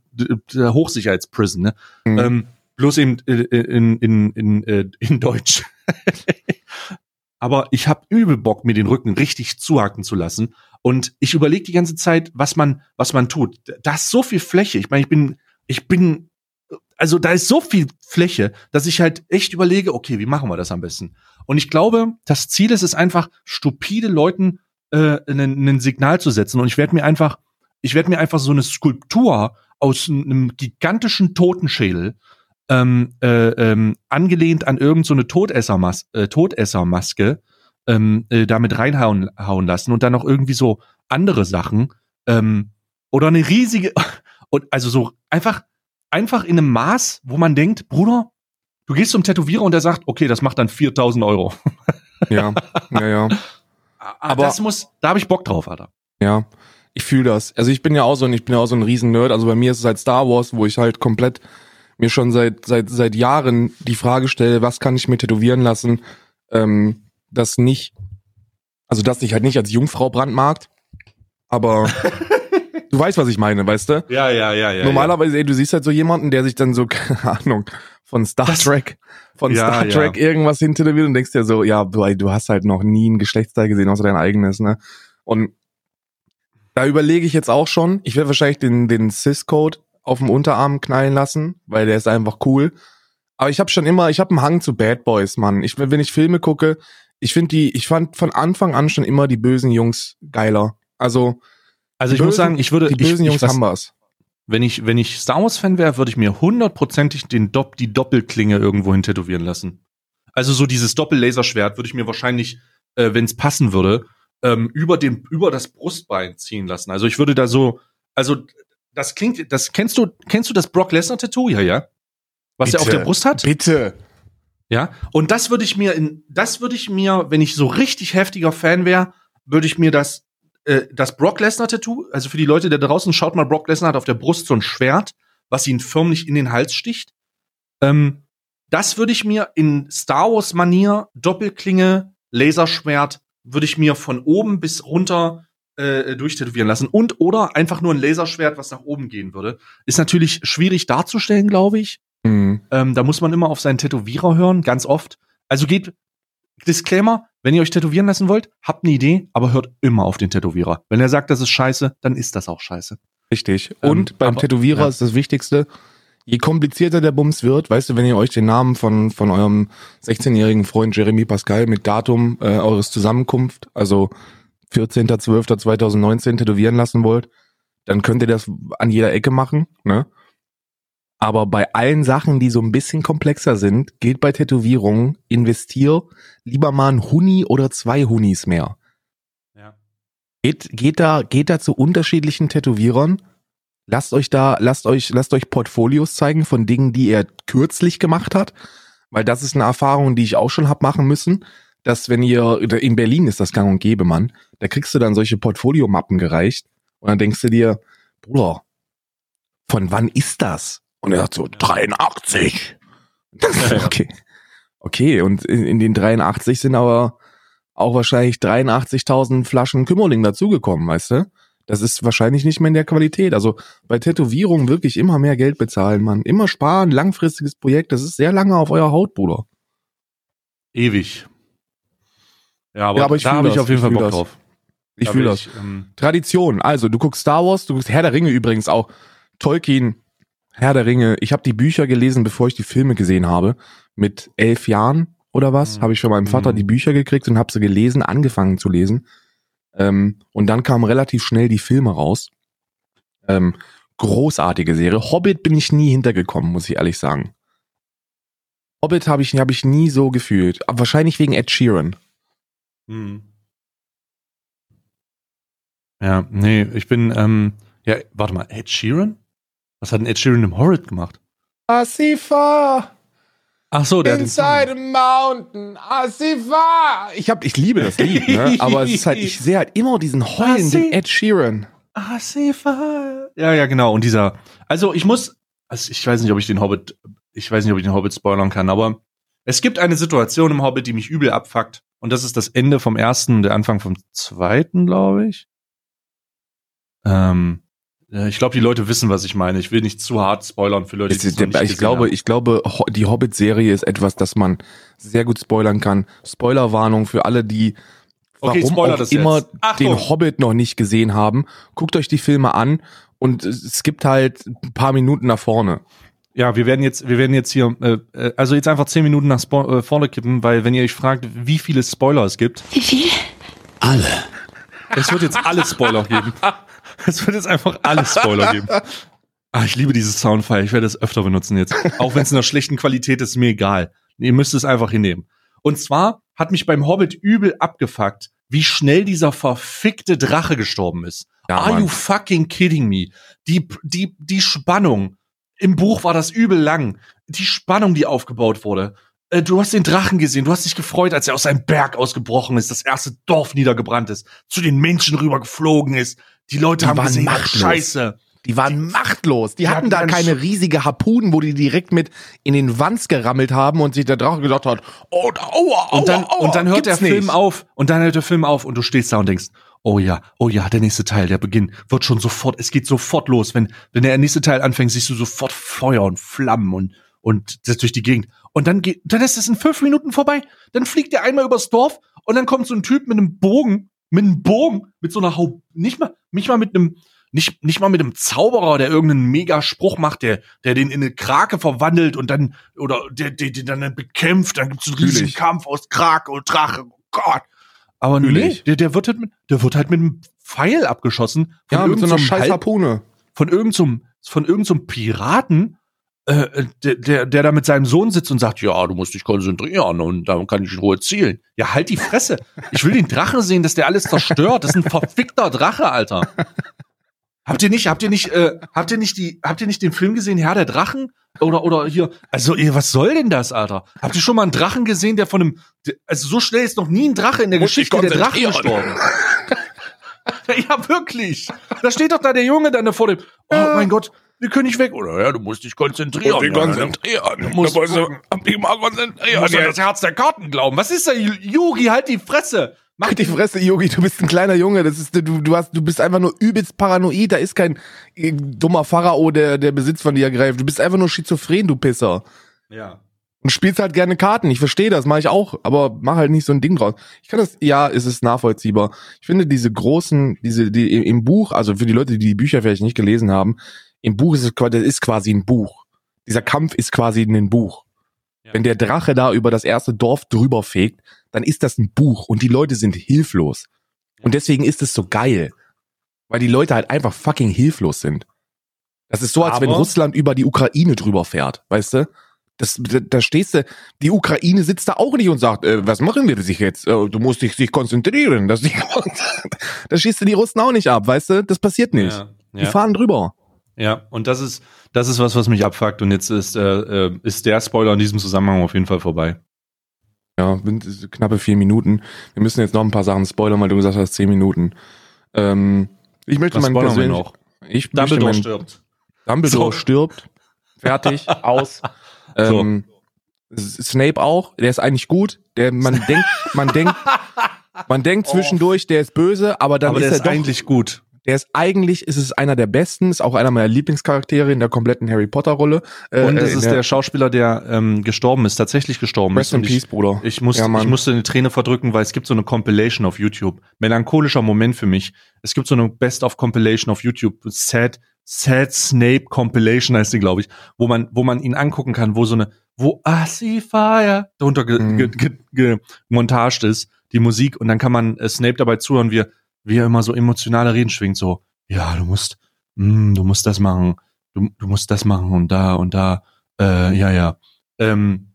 Hochsicherheitsprison, ne? Mhm. Ähm, bloß eben äh, in, in, in, äh, in Deutsch. Aber ich habe übel Bock, mir den Rücken richtig zuhacken zu lassen. Und ich überlege die ganze Zeit, was man, was man tut. Da ist so viel Fläche. Ich meine, ich bin, ich bin, also da ist so viel Fläche, dass ich halt echt überlege, okay, wie machen wir das am besten? Und ich glaube, das Ziel ist es einfach, stupide Leuten äh, ein Signal zu setzen. Und ich werde mir einfach, ich werde mir einfach so eine Skulptur aus einem gigantischen Totenschädel ähm, äh, ähm, angelehnt an irgendeine so eine Todessermas äh, Todessermaske ähm, äh, damit reinhauen hauen lassen und dann noch irgendwie so andere Sachen ähm, oder eine riesige und also so einfach einfach in einem Maß, wo man denkt, Bruder, du gehst zum Tätowierer und der sagt, okay, das macht dann 4000 Euro. Ja, ja, ja. Aber Aber- das muss, da habe ich Bock drauf, Alter. Ja, ich fühle das. Also ich bin ja auch so ein, ich bin ja auch so ein riesen Nerd. Also bei mir ist es halt Star Wars, wo ich halt komplett mir schon seit seit seit Jahren die Frage stelle, was kann ich mir tätowieren lassen, ähm, das nicht, also das ich halt nicht als Jungfrau brandmarkt, aber du weißt, was ich meine, weißt du? Ja, ja, ja, ja. Normalerweise, ey, du siehst halt so jemanden, der sich dann so, keine Ahnung, von Star Das- Trek, von Ja, Star ja. Trek irgendwas hintätowiert und denkst dir so, ja, du, du hast halt noch nie ein Geschlechtsteil gesehen, außer dein eigenes, ne? Und da überlege ich jetzt auch schon, ich werde wahrscheinlich den, den Cis-Code auf dem Unterarm knallen lassen, weil der ist einfach cool. Aber ich habe schon immer, ich habe einen Hang zu Bad Boys, Mann. Ich, wenn ich Filme gucke, ich finde die, ich fand von Anfang an schon immer die bösen Jungs geiler. Also, Also ich die muss bösen- sagen, ich würde, die ich, bösen ich, Jungs was- haben was. wenn ich, wenn ich Star Wars Fan wäre, würde ich mir hundertprozentig den Dopp, die Doppelklinge irgendwo hin tätowieren lassen. Also so dieses Doppellaserschwert würde ich mir wahrscheinlich, äh, wenn es passen würde, ähm, über dem, über das Brustbein ziehen lassen. Also ich würde da so, also das klingt, das kennst du, kennst du das Brock Lesnar Tattoo? Ja, ja. Was er auf Bitte. der Brust hat? Bitte. Ja, und das würde ich mir in, das würde ich mir, wenn ich so richtig heftiger Fan wäre, würde ich mir das, äh, das Brock Lesnar Tattoo, also für die Leute da draußen, schaut mal, Brock Lesnar hat auf der Brust so ein Schwert, was ihn förmlich in den Hals sticht. Ähm, das würde ich mir in Star Wars Manier, Doppelklinge, Laserschwert, würde ich mir von oben bis runter äh, durchtätowieren lassen. Und oder einfach nur ein Laserschwert, was nach oben gehen würde. Ist natürlich schwierig darzustellen, glaube ich. Mhm. Ähm, da muss man immer auf seinen Tätowierer hören, ganz oft. Also geht, Disclaimer, wenn ihr euch tätowieren lassen wollt, habt eine Idee, aber hört immer auf den Tätowierer. Wenn er sagt, das ist scheiße, dann ist das auch scheiße. Richtig. Ähm, Und beim aber- Tätowierer ja. ist das Wichtigste, je komplizierter der Bums wird, weißt du, wenn ihr euch den Namen von, von eurem 16-jährigen Freund Jeremy Pascal mit Datum äh, eures Zusammenkunft, also 14.12.2019 tätowieren lassen wollt, dann könnt ihr das an jeder Ecke machen, ne? Aber bei allen Sachen, die so ein bisschen komplexer sind, geht bei Tätowierungen, investier lieber mal ein Huni oder zwei Hunis mehr. Ja. Geht, geht da, geht da zu unterschiedlichen Tätowierern. Lasst euch da, lasst euch, lasst euch Portfolios zeigen von Dingen, die er kürzlich gemacht hat. Weil das ist eine Erfahrung, die ich auch schon hab machen müssen. Dass wenn ihr, in Berlin ist das gang und gäbe, Mann. Da kriegst du dann solche Portfoliomappen gereicht. Und dann denkst du dir, Bruder, von wann ist das? Und er sagt so, 83. Ja, ja. okay. Okay, und in, in den 83 sind aber auch wahrscheinlich 83.000 Flaschen Kümmerling dazugekommen, weißt du? Das ist wahrscheinlich nicht mehr in der Qualität. Also bei Tätowierungen wirklich immer mehr Geld bezahlen, Mann. Immer sparen, langfristiges Projekt. Das ist sehr lange auf eurer Haut, Bruder. Ewig. Ja, aber, Ja, aber ich da habe ich auf jeden Fall Bock das. drauf. Ich Da fühle das. ähm, Tradition. Also, du guckst Star Wars, du guckst Herr der Ringe übrigens auch. Tolkien, Herr der Ringe. Ich habe die Bücher gelesen, bevor ich die Filme gesehen habe. Mit elf Jahren oder was, Mhm. habe ich von meinem Vater Mhm. die Bücher gekriegt und habe sie gelesen, angefangen zu lesen. Ähm, und dann kamen relativ schnell die Filme raus. Ähm, großartige Serie. Hobbit bin ich nie hintergekommen, muss ich ehrlich sagen. Hobbit habe ich, hab ich nie so gefühlt. Aber wahrscheinlich wegen Ed Sheeran. Hm. Ja, nee, ich bin, ähm, ja, warte mal, Ed Sheeran? Was hat denn Ed Sheeran im Horrid gemacht? Asifa! Ach so, der Inside a mountain, Asifa! Ich hab, ich liebe das Lied, ne? Aber es ist halt, ich sehe halt immer diesen heulenden Ed Sheeran. Fire. Ja, ja, genau. Und dieser, also ich muss, also ich weiß nicht, ob ich den Hobbit, ich weiß nicht, ob ich den Hobbit spoilern kann, aber es gibt eine Situation im Hobbit, die mich übel abfuckt. Und das ist das Ende vom ersten, der Anfang vom zweiten, glaube ich. Ähm, ich glaube, die Leute wissen, was ich meine. Ich will nicht zu hart spoilern für Leute, die es noch nicht Ich glaube, haben. ich glaube, die Hobbit-Serie ist etwas, das man sehr gut spoilern kann. Spoilerwarnung für alle, die okay, warum auch immer den Hobbit noch nicht gesehen haben. Guckt euch die Filme an und es gibt halt ein paar Minuten nach vorne. Ja, wir werden jetzt, wir werden jetzt hier, äh, äh also jetzt einfach zehn Minuten nach Spo äh, vorne kippen, weil wenn ihr euch fragt, wie viele Spoiler es gibt. Wie viele? Alle. Es wird jetzt alle Spoiler geben. Es wird jetzt einfach alle Spoiler geben. Ah, ich liebe dieses Soundfile. Ich werde es öfter benutzen jetzt. Auch wenn es in einer schlechten Qualität ist, mir egal. Ihr müsst es einfach hinnehmen. Und zwar hat mich beim Hobbit übel abgefuckt, wie schnell dieser verfickte Drache gestorben ist. Ja, Are Mann. you fucking kidding me? Die, die, die Spannung. Im Buch war das übel lang. Die Spannung, die aufgebaut wurde. Äh, du hast den Drachen gesehen, du hast dich gefreut, als er aus seinem Berg ausgebrochen ist, das erste Dorf niedergebrannt ist, zu den Menschen rüber geflogen ist. Die Leute die haben gesehen, machtlos. Scheiße. Die waren machtlos. Die, die hatten, hatten da keine riesige Harpunen, wo die direkt mit in den Wanz gerammelt haben und sich der Drache gedacht hat, oh, aua, aua, und dann, aua, und dann hört der Film nicht. auf und dann hört der Film auf und du stehst da und denkst, oh ja, oh ja, der nächste Teil, der Beginn wird schon sofort, es geht sofort los. Wenn, wenn der nächste Teil anfängt, siehst du sofort Feuer und Flammen und, und das durch die Gegend. Und dann geht, dann ist es in fünf Minuten vorbei. Dann fliegt er einmal übers Dorf und dann kommt so ein Typ mit einem Bogen, mit einem Bogen, mit so einer Haupt, nicht mal, nicht mal mit einem, nicht, nicht mal mit einem Zauberer, der irgendeinen Mega-Spruch macht, der, der den in eine Krake verwandelt und dann, oder der, der den dann bekämpft, dann gibt's einen riesigen Kampf aus Krake und Drache. Oh Gott. Aber nee, der, der wird halt mit, der wird halt mit einem Pfeil abgeschossen. Von ja, mit so einer scheiß Harpune. Von irgendeinem, von irgendeinem Piraten, äh, der, der, der da mit seinem Sohn sitzt und sagt, ja, du musst dich konzentrieren und dann kann ich in Ruhe zielen. Ja, halt die Fresse. Ich will den Drachen sehen, dass der alles zerstört. Das ist ein verfickter Drache, Alter. Habt ihr nicht, habt ihr nicht, äh, habt ihr nicht die, habt ihr nicht den Film gesehen, Herr der Drachen? Oder, oder hier, also, was soll denn das, Alter? Habt ihr schon mal einen Drachen gesehen, der von einem, also so schnell ist noch nie ein Drache in der Muss Geschichte der Drachen gestorben. ja, wirklich. Da steht doch da der Junge dann vor dem, oh mein Gott, wir können nicht weg. Oder ja, du musst dich konzentrieren. Musst dich konzentrieren. Du musst, du musst dich mal konzentrieren. Du musst an das Herz der Karten glauben. Was ist da, Yugi? Halt die Fresse. Mach die Fresse, Yogi, du bist ein kleiner Junge, das ist, du, du hast, du bist einfach nur übelst paranoid, da ist kein äh, dummer Pharao, der, der Besitz von dir ergreift. Du bist einfach nur schizophren, du Pisser. Ja. Und spielst halt gerne Karten, ich verstehe das, mache ich auch, aber mach halt nicht so ein Ding draus. Ich kann das, ja, es ist nachvollziehbar. Ich finde diese großen, diese, die im Buch, also für die Leute, die die Bücher vielleicht nicht gelesen haben, im Buch ist es, das ist quasi ein Buch. Dieser Kampf ist quasi ein Buch. Ja. Wenn der Drache da über das erste Dorf drüber fegt, dann ist das ein Buch und die Leute sind hilflos. Und deswegen ist es so geil. Weil die Leute halt einfach fucking hilflos sind. Das ist so, als Aber wenn Russland über die Ukraine drüber fährt, weißt du? Das, da, da stehst du, die Ukraine sitzt da auch nicht und sagt, äh, was machen wir sich jetzt? Äh, du musst dich, sich konzentrieren. Das, da schießt du die Russen auch nicht ab, weißt du? Das passiert nicht. Ja, ja. Die fahren drüber. Ja, und das ist, das ist was, was mich abfuckt. Und jetzt ist, äh, äh ist der Spoiler in diesem Zusammenhang auf jeden Fall vorbei. Ja, knappe vier Minuten. Wir müssen jetzt noch ein paar Sachen spoilern, weil du gesagt hast, zehn Minuten. Ähm, ich möchte meinen persönlich, noch? Ich Dumbledore mein, stirbt. Dumbledore so. stirbt. Fertig, aus. Ähm, so. Snape auch, der ist eigentlich gut. Der, man denkt, man denkt, man denkt oh. zwischendurch, der ist böse, aber dann aber ist er doch, eigentlich gut. Der ist eigentlich, ist es einer der besten, ist auch einer meiner Lieblingscharaktere in der kompletten Harry Potter Rolle. Äh, und es ist der, der, Schauspieler, der ähm, gestorben ist, tatsächlich gestorben Rest ist. in Peace, ich, Bruder. Ich, muss, ja, ich musste eine Träne verdrücken, weil es gibt so eine Compilation auf YouTube. Melancholischer Moment für mich. Es gibt so eine Best of Compilation auf YouTube. Sad, Sad Snape Compilation heißt die, glaube ich, wo man, wo man ihn angucken kann, wo so eine, wo I see fire darunter ge, mhm. ge, ge, ge, montaged ist, die Musik, und dann kann man äh, Snape dabei zuhören, wie er wie er immer so emotionale Reden schwingt, so, ja, du musst, mm, du musst das machen, du, du musst das machen und da und da, äh, ja, ja. Ähm,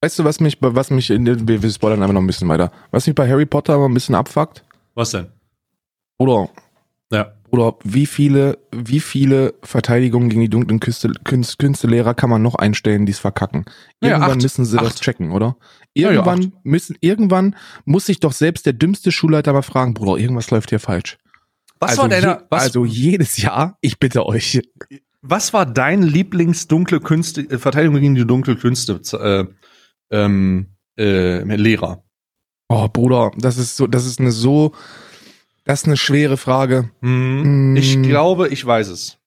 weißt du, was mich, was mich in den, wir spoilern einfach noch ein bisschen weiter, was mich bei Harry Potter immer ein bisschen abfuckt? Was denn? Oder, ja. Oder wie viele, wie viele Verteidigungen gegen die dunklen Künste, Künste, Künstelehrer kann man noch einstellen, die es verkacken? Irgendwann ja, müssen sie acht. das checken, oder? Irgendwann ja, müssen, irgendwann muss sich doch selbst der dümmste Schulleiter mal fragen, Bruder, irgendwas läuft hier falsch. Was also, war deiner, je, was, also jedes Jahr, ich bitte euch. was war dein Lieblings-dunkle Künste, äh, Verteidigung gegen die dunkle Künste, äh, ähm, äh, Lehrer? Oh, Bruder, das ist so, das ist eine so, das ist eine schwere Frage. Hm, Mm. Ich glaube, ich weiß es.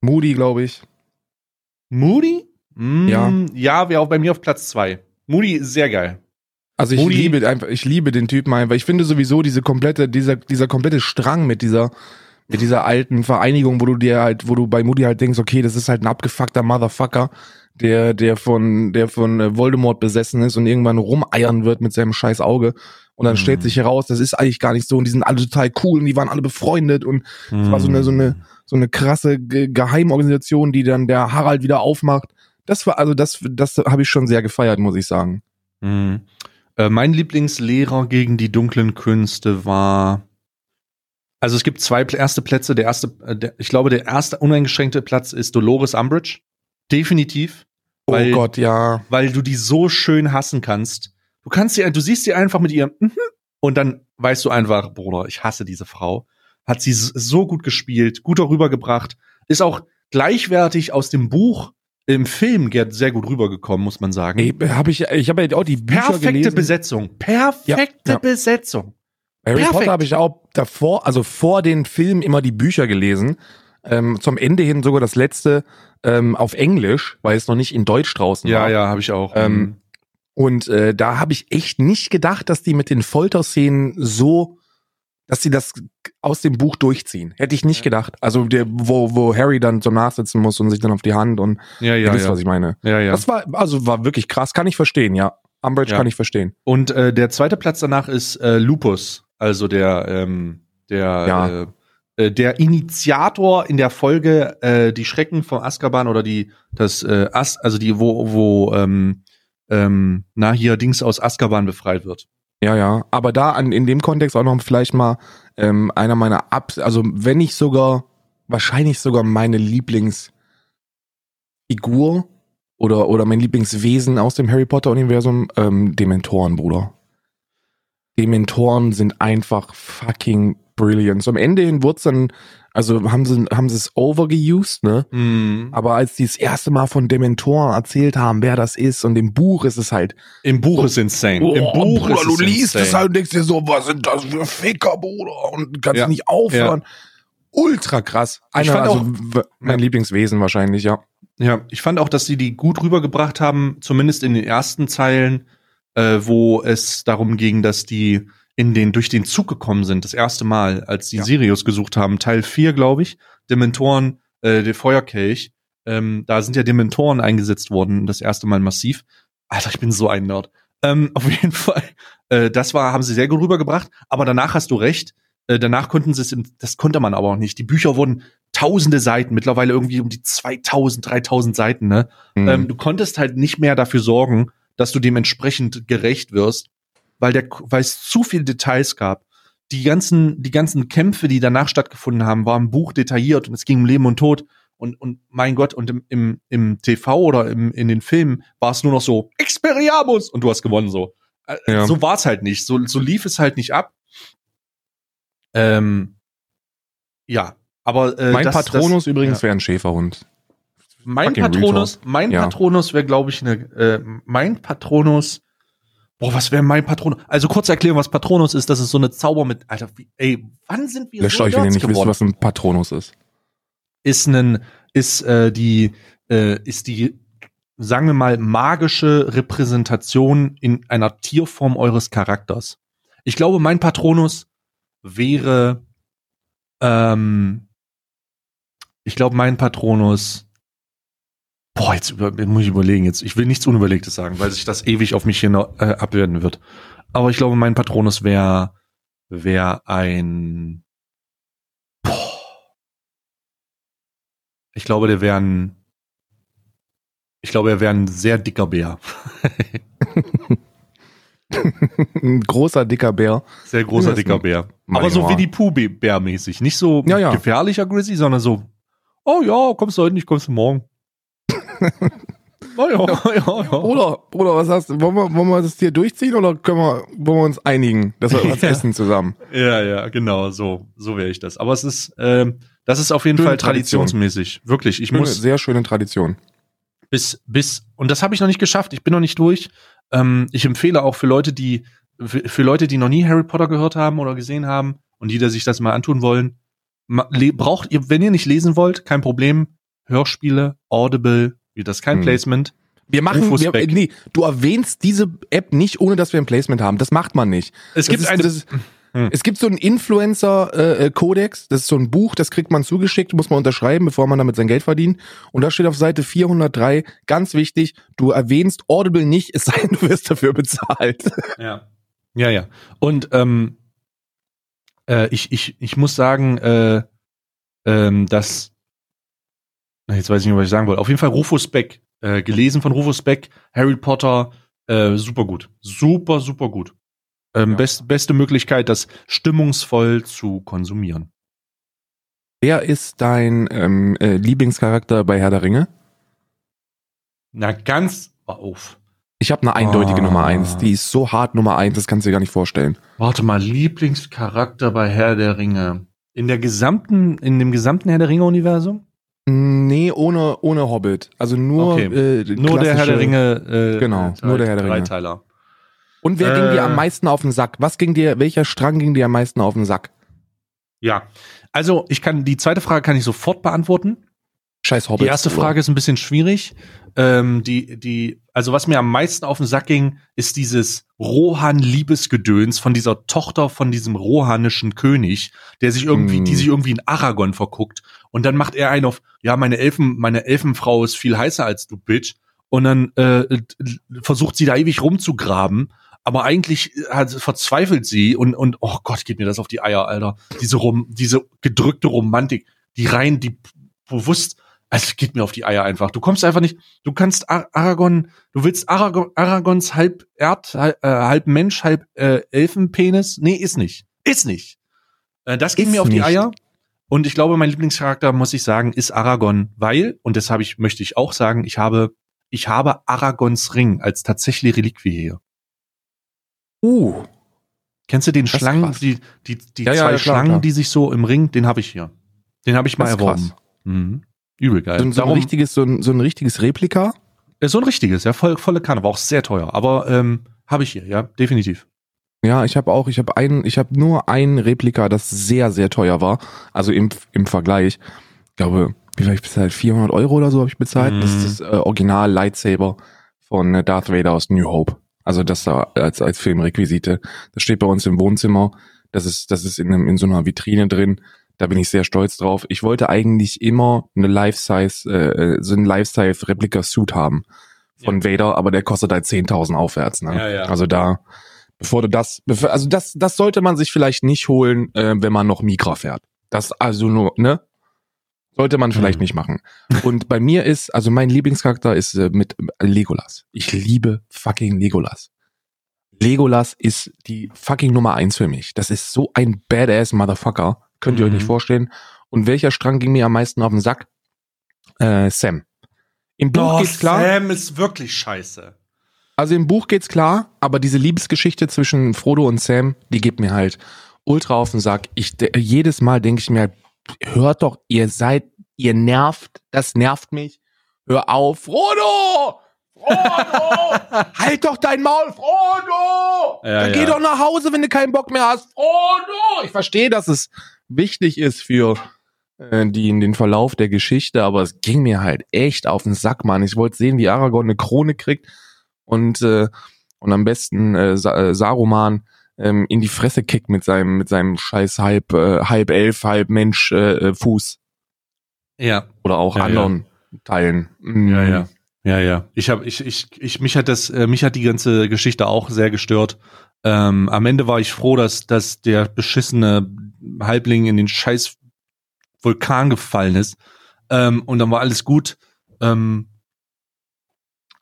Moody, glaube ich. Moody? Hm, Ja. Ja, wäre auch bei mir auf Platz zwei. Moody ist sehr geil. Also ich Moody- liebe einfach, ich liebe den Typen einfach. Ich finde sowieso diese komplette, dieser, dieser komplette Strang mit dieser, mit dieser alten Vereinigung, wo du dir halt, wo du bei Moody halt denkst, okay, das ist halt ein abgefuckter Motherfucker, der, der von, der von äh, Voldemort besessen ist und irgendwann rumeiern wird mit seinem scheiß Auge. Und dann Mhm. stellt sich heraus, das ist eigentlich gar nicht so und die sind alle total cool und die waren alle befreundet und es war so eine, so eine, so eine krasse Ge Geheimorganisation, die dann der Harald wieder aufmacht. Das war, also das, das habe ich schon sehr gefeiert, muss ich sagen. Hm. Äh, mein Lieblingslehrer gegen die dunklen Künste war. Also es gibt zwei erste Plätze. Der erste, äh, der, ich glaube, der erste uneingeschränkte Platz ist Dolores Umbridge. Definitiv. Weil, oh Gott, ja. weil du die so schön hassen kannst. Du kannst sie, du siehst sie einfach mit ihrem mhm, und dann weißt du einfach, Bruder, ich hasse diese Frau. Hat sie so gut gespielt, gut darüber gebracht, ist auch gleichwertig aus dem Buch im Film sehr gut rübergekommen, muss man sagen. Nee, habe ich, ich habe ja auch die Bücher Perfekte gelesen. Besetzung. Perfekte Ja, ja. Besetzung. Harry perfekt. Potter habe ich auch davor, also vor den Film immer die Bücher gelesen. Ähm, zum Ende hin sogar das letzte ähm, auf Englisch, weil es noch nicht in Deutsch draußen Ja, war. ja, habe ich auch. Ähm, Und äh, da habe ich echt nicht gedacht, dass die mit den Folterszenen so, dass sie das aus dem Buch durchziehen. Hätte ich nicht Ja. gedacht. Also der, wo, wo Harry dann zum Nachsitzen muss und sich dann auf die Hand und ja, ihr ja, wisst, ja. was ich meine. ja, ja. Das war, also war wirklich krass, kann ich verstehen, ja. Umbridge Ja. kann ich verstehen. Und äh, der zweite Platz danach ist äh, Lupus, also der, ähm, der, Ja. äh, äh, der Initiator in der Folge äh, die Schrecken von Azkaban oder die das äh, As, also die wo wo ähm, ähm, na hier Dings aus Azkaban befreit wird. Ja, ja. Aber da an, in dem Kontext auch noch vielleicht mal ähm, einer meiner Abs, also wenn nicht sogar, wahrscheinlich sogar meine Lieblingsfigur oder, oder mein Lieblingswesen aus dem Harry Potter-Universum, ähm, Dementoren, Bruder. Dementoren sind einfach fucking brilliant. Zum Ende hin wurde dann, also haben sie, haben sie es overgeused, ne? Mhm. Aber als die das erste Mal von Dementoren erzählt haben, wer das ist, und im Buch ist es halt, Im Buch ist insane. Im Oh, Buch Bruder, ist du es liest insane. es halt und denkst dir so, was sind das für Ficker, Bruder? Und kannst Ja. nicht aufhören. Ultra krass. Ich Einer, fand also auch- mein Ja. Lieblingswesen wahrscheinlich, ja. Ja, ich fand auch, dass sie die gut rübergebracht haben, zumindest in den ersten Zeilen, äh, wo es darum ging, dass die in den durch den Zug gekommen sind, das erste Mal, als die Ja. Sirius gesucht haben, Teil 4, glaube ich, Dementoren, äh, der Feuerkelch, ähm, da sind ja Dementoren eingesetzt worden, das erste Mal massiv. Alter, ich bin so ein Nerd. Ähm, auf jeden Fall, äh, das war, haben sie sehr gut rübergebracht, aber danach hast du recht, äh, danach konnten sie es, im, das konnte man aber auch nicht. Die Bücher wurden tausende Seiten, mittlerweile irgendwie um die 2000, 3000 Seiten, ne? Mhm. Ähm, du konntest halt nicht mehr dafür sorgen, dass du dementsprechend gerecht wirst, weil der, weil es zu viele Details gab. Die ganzen, die ganzen Kämpfe, die danach stattgefunden haben, waren im Buch detailliert und es ging um Leben und Tod. Und, und mein Gott, und im, im, im TV oder im, in den Filmen war es nur noch so, Experiamus! Und du hast gewonnen so. Äh, Ja. So war es halt nicht. So, so lief es halt nicht ab. Ähm, ja, aber äh, mein das, Patronus das, übrigens ja. wäre ein Schäferhund. Mein Patronus, mein Ja. Patronus wäre, glaube ich, eine, äh, mein Patronus. Boah, was wäre mein Patronus? Also kurz erklären, was Patronus ist. Das ist so eine Zauber mit, Alter, wie, ey, wann sind wir Löscht so euch, wenn ihr nicht wisst, geworden? was ein Patronus ist. Ist ein, ist äh, die, äh, ist die, sagen wir mal, magische Repräsentation in einer Tierform eures Charakters. Ich glaube, mein Patronus wäre, ähm, ich glaube, mein Patronus. Boah, jetzt über, muss ich überlegen. Jetzt, ich will nichts Unüberlegtes sagen, weil sich das ewig auf mich hin äh, abwerten wird. Aber ich glaube, mein Patronus wäre wär ein. Boah. Ich glaube, der wäre ein. Ich glaube, er wäre ein sehr dicker Bär. ein großer, dicker Bär. Sehr großer, Ja, dicker Bär. Aber so wie die Pooh-Bär-mäßig. Nicht so Ja, ja. gefährlicher Grizzly, sondern so, oh ja, kommst du heute nicht, kommst du morgen. Oh ja, ja, ja. Bruder, Bruder, was hast du? Wollen wir, wollen wir das hier durchziehen oder können wir, wollen wir uns einigen, dass wir was Ja. essen zusammen? Ja, ja, genau, so, so wäre ich das. Aber es ist, ähm, das ist auf jeden Schöne Fall Tradition. traditionsmäßig. Wirklich, ich Schöne, muss sehr schöne Tradition. bis, bis, und das habe ich noch nicht geschafft. Ich bin noch nicht durch. Ähm, ich empfehle auch für Leute, die, für, für Leute, die noch nie Harry Potter gehört haben oder gesehen haben und die, die sich das mal antun wollen, braucht ihr, wenn ihr nicht lesen wollt, kein Problem. Hörspiele, Audible, wie das kein Hm. Placement. Wir machen, wir, nee, du erwähnst diese App nicht, ohne dass wir ein Placement haben. Das macht man nicht. Es Das gibt ist, eine, das Hm. Es gibt so einen Influencer-Kodex, das ist so ein Buch, das kriegt man zugeschickt, muss man unterschreiben, bevor man damit sein Geld verdient. Und da steht auf Seite 403, ganz wichtig, du erwähnst Audible nicht, es sei denn, du wirst dafür bezahlt. Ja. Ja, ja. Und ähm, äh, ich, ich, ich muss sagen, äh, ähm, dass jetzt weiß ich nicht, was ich sagen wollte. Auf jeden Fall Rufus Beck, äh, gelesen von Rufus Beck, Harry Potter, äh, super gut. Super, super gut. Ähm, Ja. best, beste Möglichkeit, das stimmungsvoll zu konsumieren. Wer ist dein ähm, äh, Lieblingscharakter bei Herr der Ringe? Na, ganz auf. Ich habe eine eindeutige Ah. Nummer eins. Die ist so hart Nummer eins, das kannst du dir gar nicht vorstellen. Warte mal, Lieblingscharakter bei Herr der Ringe. In der gesamten, in dem gesamten Herr der Ringe-Universum? Nee, ohne, ohne Hobbit. Also nur, Okay. äh, Nur der Herr der Ringe. Äh, Genau, Drei- nur der Herr der Ringe. Dreiteiler. Und wer ging dir Äh. am meisten auf den Sack? Was ging dir, welcher Strang ging dir am meisten auf den Sack? Ja. Also, ich kann, die zweite Frage kann ich sofort beantworten. Scheiß Hobbit. Die erste Frage ist ein bisschen schwierig. Ähm, die, die, also was mir am meisten auf den Sack ging, ist dieses Rohan-Liebesgedöns von dieser Tochter von diesem rohanischen König, der sich irgendwie, Mm. die sich irgendwie in Aragon verguckt. Und dann macht er einen auf, ja, meine Elfen, meine Elfenfrau ist viel heißer als du, Bitch. Und dann äh, versucht sie da ewig rumzugraben. Aber eigentlich hat, verzweifelt sie und, und, oh Gott, geht mir das auf die Eier, Alter. Diese, rom, diese gedrückte Romantik, die rein, die bewusst, also geht mir auf die Eier einfach. Du kommst einfach nicht, du kannst Ar Aragon, du willst Aragon, Aragons halb Erd, halb, äh, halb Mensch, halb äh, Elfenpenis? Nee, ist nicht. Ist nicht. Äh, das geht Ist mir auf die nicht. Eier. Und ich glaube, mein Lieblingscharakter, muss ich sagen, ist Aragon, weil, und das habe ich, möchte ich auch sagen, ich habe, ich habe Aragons Ring als tatsächlich Reliquie hier. Uh, Kennst du den Schlangen, krass. die, die, die Ja, zwei ja, Schlangen, klar. die sich so im Ring, den habe ich hier. Den habe ich mal erworben. Mhm. Übel geil. So, ein- so, ein Darum, richtiges, so, ein, so ein richtiges Replika. äh, so ein richtiges, ja, voll, volle Kanne, war auch sehr teuer. Aber ähm, habe ich hier, ja, definitiv. Ja, ich habe auch, ich habe einen, ich habe nur ein Replika, das sehr, sehr teuer war. Also im, im Vergleich. Ich glaube, wie viel ich bezahlt? 400 Euro oder so habe ich bezahlt. Das Mhm. ist das äh, Original Lightsaber von äh, Darth Vader aus New Hope. Also das da als, als Filmrequisite. Das steht bei uns im Wohnzimmer. Das ist, das ist in, einem, in so einer Vitrine drin. Da bin ich sehr stolz drauf. Ich wollte eigentlich immer eine Life-Size, äh, so ein Life-Size-Replika-Suit haben von Vader, aber der kostet halt 10.000 aufwärts. Ne? Ja, ja. Also da, bevor du das, also das, das sollte man sich vielleicht nicht holen, äh, wenn man noch Migra fährt. Das also nur, ne? Sollte man vielleicht Mhm. nicht machen. Und bei mir ist, also mein Lieblingscharakter ist äh, mit äh, Legolas. Ich liebe fucking Legolas. Legolas ist die fucking Nummer eins für mich. Das ist so ein badass Motherfucker. Könnt ihr euch Mhm. nicht vorstellen. Und welcher Strang ging mir am meisten auf den Sack? Äh, Sam. Im Buch geht's klar. Sam ist wirklich scheiße. Also im Buch geht's klar, aber diese Liebesgeschichte zwischen Frodo und Sam, die geht mir halt ultra auf den Sack. Ich de- jedes Mal denke ich mir, hört doch, ihr seid, ihr nervt, das nervt mich. Hör auf, Frodo! Frodo! halt doch dein Maul, Frodo! Ja, Dann ja. geh doch nach Hause, wenn du keinen Bock mehr hast, Frodo! Ich verstehe, dass es wichtig ist für äh, die, den Verlauf der Geschichte, aber es ging mir halt echt auf den Sack, Mann. Ich wollte sehen, wie Aragorn eine Krone kriegt und äh, und am besten äh, Sa äh, Saruman ähm, in die Fresse kickt mit seinem mit seinem scheiß halb äh, halb elf halb Mensch äh, äh, Fuß Ja, oder auch Ja, anderen Teilen. Mm. ja, ja. Ja, ja. Ich habe, ich, ich, ich, mich hat das, äh, mich hat die ganze Geschichte auch sehr gestört. Ähm, am Ende war ich froh, dass, dass der beschissene Halbling in den scheiß Vulkan gefallen ist. Ähm, und dann war alles gut. Ähm,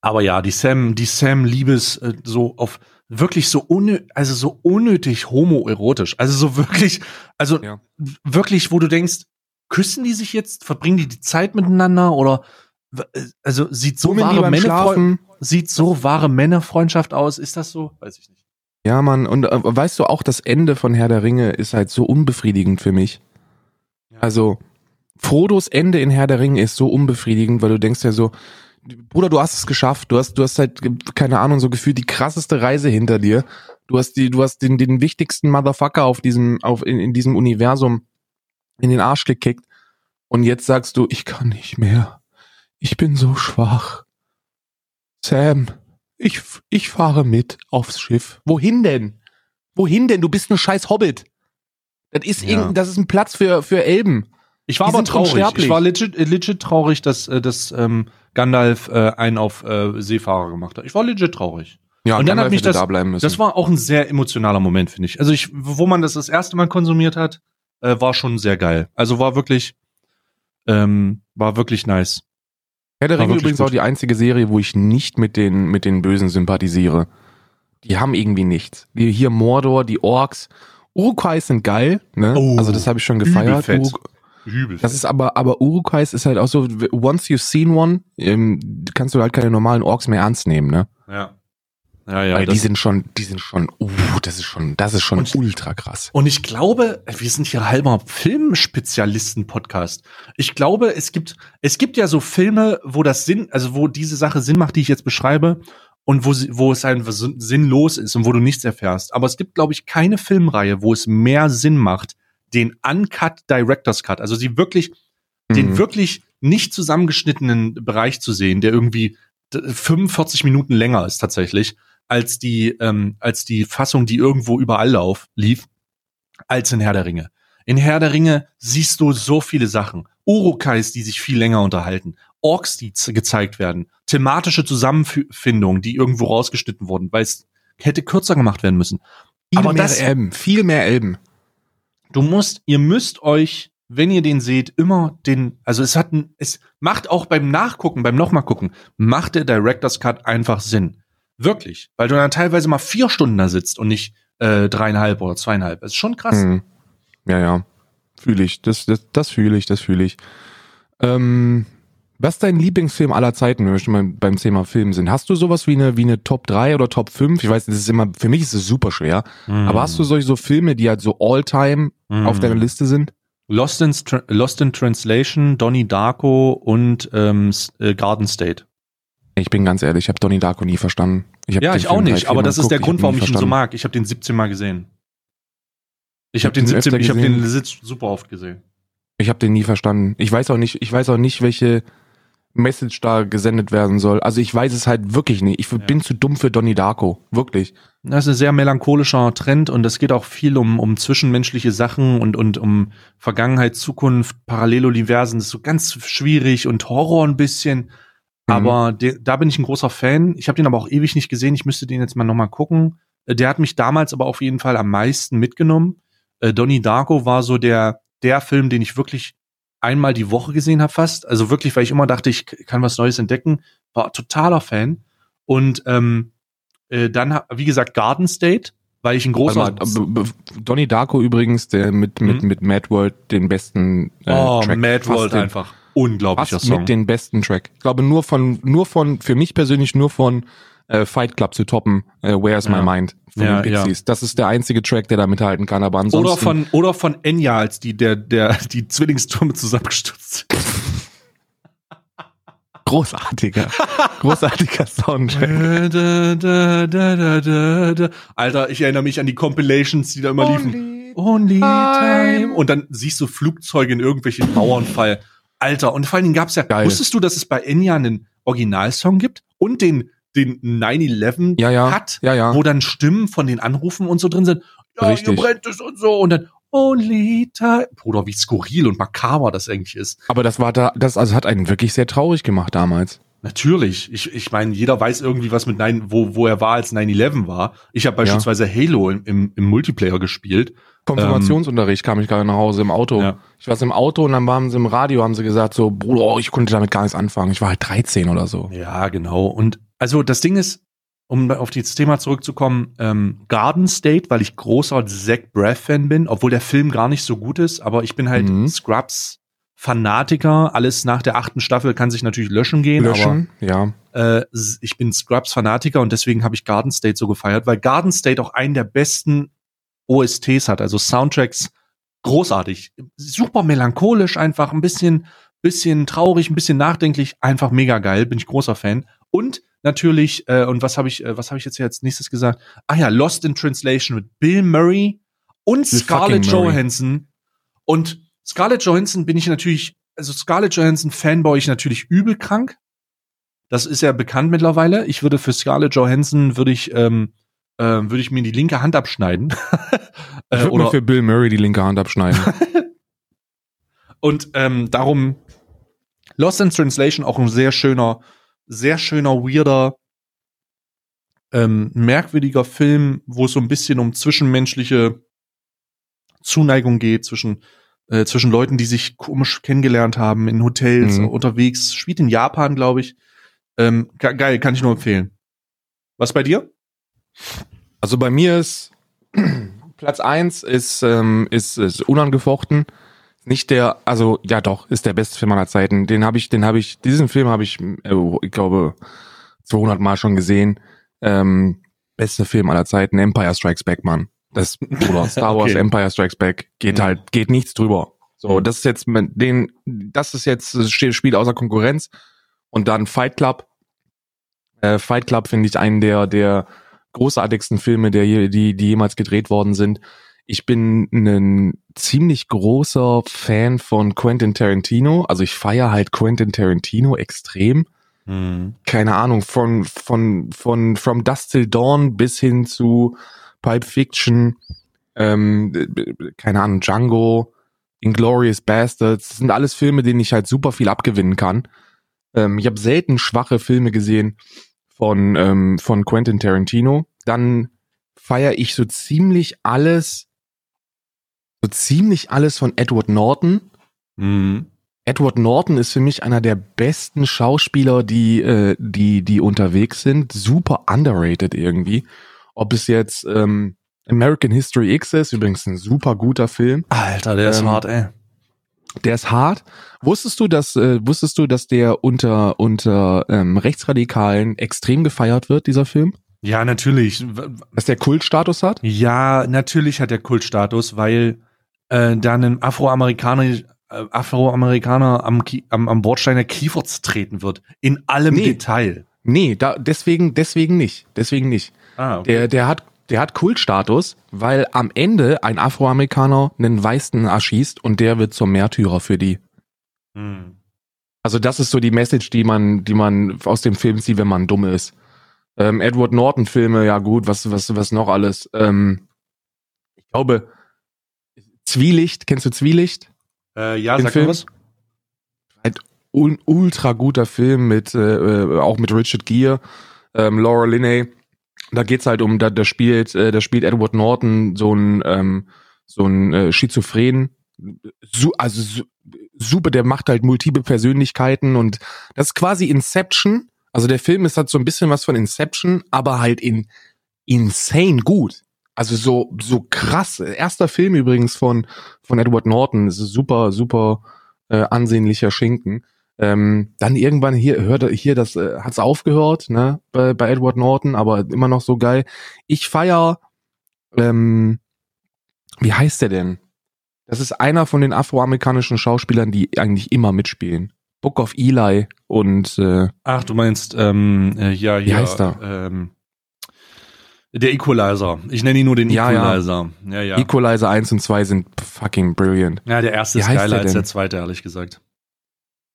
aber ja, die Sam, die Sam Liebes äh, so auf wirklich so unnö also so unnötig homoerotisch. Also so wirklich, also Ja. wirklich, wo du denkst, küssen die sich jetzt, verbringen die die Zeit miteinander oder also sieht so Bummeln wahre Männerfreundschaft, sieht so wahre Männerfreundschaft aus. Ist das so? Weiß ich nicht. Ja, Mann, und äh, weißt du auch, das Ende von Herr der Ringe ist halt so unbefriedigend für mich. Ja. Also, Frodos Ende in Herr der Ringe ist so unbefriedigend, weil du denkst ja so, Bruder, du hast es geschafft, du hast, du hast halt, keine Ahnung, so gefühlt die krasseste Reise hinter dir. Du hast die, du hast den, den wichtigsten Motherfucker auf diesem, auf, in, in diesem Universum in den Arsch gekickt. Und jetzt sagst du, ich kann nicht mehr. Ich bin so schwach. Sam, ich, ich fahre mit aufs Schiff. Wohin denn? Wohin denn? Du bist ein scheiß Hobbit. Das ist, Ja. irgend, das ist ein Platz für, für Elben. Ich war Die aber traurig. Ich war legit, legit traurig, dass, äh, dass ähm, Gandalf äh, einen auf äh, Seefahrer gemacht hat. Ich war legit traurig. Ja, Und dann hat mich das- da bleiben müssen. Das war auch ein sehr emotionaler Moment, finde ich. Also ich, wo man das das erste Mal konsumiert hat, äh, war schon sehr geil. Also war wirklich, ähm, war wirklich nice. Herr der war Ringe übrigens gut. auch die einzige Serie, wo ich nicht mit den, mit den Bösen sympathisiere. Die haben irgendwie nichts. Die, hier Mordor, die Orks. Urukais sind geil, ne? Oh, also das habe ich schon gefeiert. übelfett. Übel. das ist aber, aber Urukais ist halt auch so, once you've seen one, ähm, kannst du halt keine normalen Orks mehr ernst nehmen, ne? ja. Ja, ja. Weil die sind schon, die sind schon, uh, das ist schon, das ist schon Und- ultra krass. Und ich glaube, wir sind hier halber Filmspezialisten-Podcast. Ich glaube, es gibt, es gibt ja so Filme, wo das Sinn, also wo diese Sache Sinn macht, die ich jetzt beschreibe, und wo, sie, wo es einfach sin- sinnlos ist und wo du nichts erfährst. Aber es gibt, glaube ich, keine Filmreihe, wo es mehr Sinn macht, den Uncut Director's Cut, also die wirklich, den Mhm. wirklich nicht zusammengeschnittenen Bereich zu sehen, der irgendwie d- 45 Minuten länger ist tatsächlich, als die, ähm, als die Fassung, die irgendwo überall lauf, lief, als in Herr der Ringe. In Herr der Ringe siehst du so viele Sachen. Urukais, die sich viel länger unterhalten. Orks, die gezeigt werden. Thematische Zusammenfindungen, die irgendwo rausgeschnitten wurden, weil es hätte kürzer gemacht werden müssen. Viel aber mehr das- Elben, viel mehr Elben. Du musst, ihr müsst euch, wenn ihr den seht, immer den, also es hat, ein, es macht auch beim Nachgucken, beim nochmal gucken, macht der Director's Cut einfach Sinn. Wirklich. Weil du dann teilweise mal vier Stunden da sitzt und nicht äh, dreieinhalb oder zweieinhalb. Das ist schon krass. Mhm. Ja, ja. Fühle ich. Das, das, das fühle ich, das fühle ich. Ähm, was ist dein Lieblingsfilm aller Zeiten, wenn wir schon mal beim Thema Film sind? Hast du sowas wie eine, wie eine Top 3 oder Top 5? Ich weiß, das ist immer, für mich ist es super schwer. Mhm. Aber hast du solche so Filme, die halt so all-time Mhm. auf deiner Liste sind? Lost in, Lost in Translation, Donnie Darko und ähm, äh, Garden State. Ich bin ganz ehrlich, ich habe Donnie Darko nie verstanden. Ich Ja, ich Film auch nicht, aber das ist der Grund, warum ich ihn so mag. Ich habe den 17 Mal gesehen. Ich Ich habe hab den den 17, öfter ich habe den Sitz super oft gesehen. Ich habe den nie verstanden. Ich weiß auch nicht, ich weiß auch nicht, welche Message da gesendet werden soll. Also ich weiß es halt wirklich nicht. Ich bin zu dumm für Donnie Darko. Wirklich. Das ist ein sehr melancholischer Trend und es geht auch viel um, um zwischenmenschliche Sachen und, und um Vergangenheit, Zukunft, Paralleluniversen. Das ist so ganz schwierig und Horror ein bisschen. Aber de, da bin ich ein großer Fan. Ich habe den aber auch ewig nicht gesehen. Ich müsste den jetzt mal nochmal gucken. Äh, Der hat mich damals aber auf jeden Fall am meisten mitgenommen. Äh, Donnie Darko war so der, der Film, den ich wirklich einmal die Woche gesehen habe fast. Also wirklich, weil ich immer dachte, ich kann was Neues entdecken. War totaler Fan. Und ähm, äh, dann, wie gesagt, Garden State, weil ich ein großer... Mal, b- Donnie Darko übrigens, der mit, mit, Mhm. mit Mad World den besten äh, oh, Track. Mad World einfach. Unglaublicher Fast Song. mit den besten Track. Ich glaube nur von, nur von, für mich persönlich nur von äh, Fight Club zu toppen, äh, Where's My Ja. Mind von Ja, den Pixies. Das ist der einzige Track, der da mithalten kann, aber ansonsten. oder von, oder von Enya, als die, der, der, die Zwillingstürme zusammengestürzt sind. großartiger, großartiger Soundtrack. Da, da, da, da, da, da. Alter, ich erinnere mich an die Compilations, die da immer liefen. Only time. Und dann siehst du Flugzeuge in irgendwelchen Mauernfall. Alter, und vor allen Dingen gab's ja, Geil. wusstest du, dass es bei Enya einen Originalsong gibt und den, den 9-11 Ja, ja. Cut, Ja, ja. wo dann Stimmen von den Anrufen und so drin sind. Ja, Richtig. hier brennt es und so. Und dann Only time. Bruder, wie skurril und makaber das eigentlich ist. Aber das war da, das also hat einen wirklich sehr traurig gemacht damals. Natürlich. Ich, ich meine, jeder weiß irgendwie, was mit 9, wo, wo er war, als 9-11 war. Ich habe beispielsweise Halo im, im, im Multiplayer gespielt. Konfirmationsunterricht kam ich gerade nach Hause im Auto. Ja. Ich war im Auto und dann waren sie im Radio, haben sie gesagt so, Bruder, oh, ich konnte damit gar nichts anfangen. Ich war halt 13 oder so. Ja, genau. Und also das Ding ist, um auf das Thema zurückzukommen, ähm, Garden State, weil ich großer Zach Braff-Fan bin, obwohl der Film gar nicht so gut ist, aber ich bin halt Mhm. Fanatiker. Alles nach der achten Staffel kann sich natürlich löschen gehen, Löschen, ja. aber äh, s- ich bin Scrubs-Fanatiker und deswegen habe ich Garden State so gefeiert, weil Garden State auch einen der besten OSTs hat, also Soundtracks großartig. Super melancholisch, einfach ein bisschen, bisschen traurig, ein bisschen nachdenklich, einfach mega geil, bin ich großer Fan. Und natürlich, äh, und was habe ich, äh, was habe ich jetzt hier als nächstes gesagt? Ah ja, Lost in Translation mit Bill Murray und Bill Scarlett. Johansson. Und Scarlett Johansson bin ich natürlich, also Scarlett Johansson Fanboy ich natürlich übel krank. Das ist ja bekannt mittlerweile. Ich würde für Scarlett Johansson würde ich, ähm, äh, würde ich mir die linke Hand abschneiden. Ich äh, würde mir oder, für Bill Murray die linke Hand abschneiden. und ähm, darum Lost in Translation auch ein sehr schöner, sehr schöner, weirder, ähm, merkwürdiger Film, wo es so ein bisschen um zwischenmenschliche Zuneigung geht zwischen äh, zwischen Leuten, die sich komisch kennengelernt haben in Hotels Mhm. unterwegs. Spielt in Japan, glaube ich. Ähm, ge geil, kann ich nur empfehlen. Was bei dir? Also bei mir ist Platz eins ist, ähm, ist, ist unangefochten. Nicht der, also ja doch, ist der beste Film aller Zeiten. Den habe ich, den habe ich, diesen Film habe ich, äh, ich glaube, 200 Mal schon gesehen. Ähm, beste Film aller Zeiten, Empire Strikes Back, Mann. Das oder Star Wars Okay. Empire Strikes Back geht Ja. halt, geht nichts drüber. So, das ist jetzt mit den, das ist jetzt das Spiel außer Konkurrenz. Und dann Fight Club. Äh, Fight Club finde ich einen der der großartigsten Filme, der die die jemals gedreht worden sind. Ich bin ein ziemlich großer Fan von Quentin Tarantino. Also ich feiere halt Quentin Tarantino extrem. Keine Ahnung, von, von, von From Dust Till Dawn bis hin zu Pulp Fiction, ähm, keine Ahnung, Django, Inglorious Bastards. Das sind alles Filme, denen ich halt super viel abgewinnen kann. Ähm, ich habe selten schwache Filme gesehen von, ähm, von Quentin Tarantino. Dann feiere ich so ziemlich alles, so ziemlich alles von Edward Norton. Mhm. Edward Norton ist für mich einer der besten Schauspieler, die, äh, die, die unterwegs sind. Super underrated irgendwie. Ob es jetzt ähm, American History X ist, übrigens ein super guter Film. Alter, der ist Ähm, hart, ey. Der ist hart. Wusstest du, dass äh, wusstest du, dass der unter unter ähm, Rechtsradikalen extrem gefeiert wird, dieser Film? Ja, natürlich. Dass der Kultstatus hat? Ja, natürlich hat er Kultstatus, weil äh, da ein Afroamerikaner, äh, Afroamerikaner am, am, am Bordstein der Kiefer zertreten wird. In allem Nee. Detail. Nee, da deswegen deswegen nicht, deswegen nicht. Ah, okay. Der, der hat, der hat Kultstatus, weil am Ende ein Afroamerikaner einen Weißen erschießt und der wird zum Märtyrer für die. Hm. Also das ist so die Message, die man, die man aus dem Film sieht, wenn man dumm ist. Ähm, Edward Norton Filme, ja gut, was, was, was noch alles? Ähm, ich glaube, Zwielicht, kennst du Zwielicht? Äh, ja, Den sag Film? was. Un ultra guter Film mit, äh, äh, auch mit Richard Gere, ähm, Laura Linney. Da geht's halt um, da, da spielt, äh, da spielt Edward Norton so ein, ähm, so ein äh, Schizophren, su also su super, der macht halt multiple Persönlichkeiten und das ist quasi Inception. Also der Film ist halt so ein bisschen was von Inception, aber halt in insane gut. Also so so krass. Erster Film übrigens von von Edward Norton. Das ist super super äh, ansehnlicher Schinken. Ähm, dann irgendwann hier hört er- hier das äh, hat's aufgehört, ne, bei, bei Edward Norton, aber immer noch so geil. Ich feier ähm, wie heißt der denn? Das ist einer von den afroamerikanischen Schauspielern, die eigentlich immer mitspielen. Book of Eli und äh, Ach, du meinst, ähm, äh, ja, hier. heißt er? Ähm, der Equalizer. Ich nenne ihn nur den Ja, ja. Equalizer. Ja, ja. Ja, Equalizer 1 und 2 sind fucking brilliant. der erste Wie ist geiler der als der zweite, ehrlich gesagt.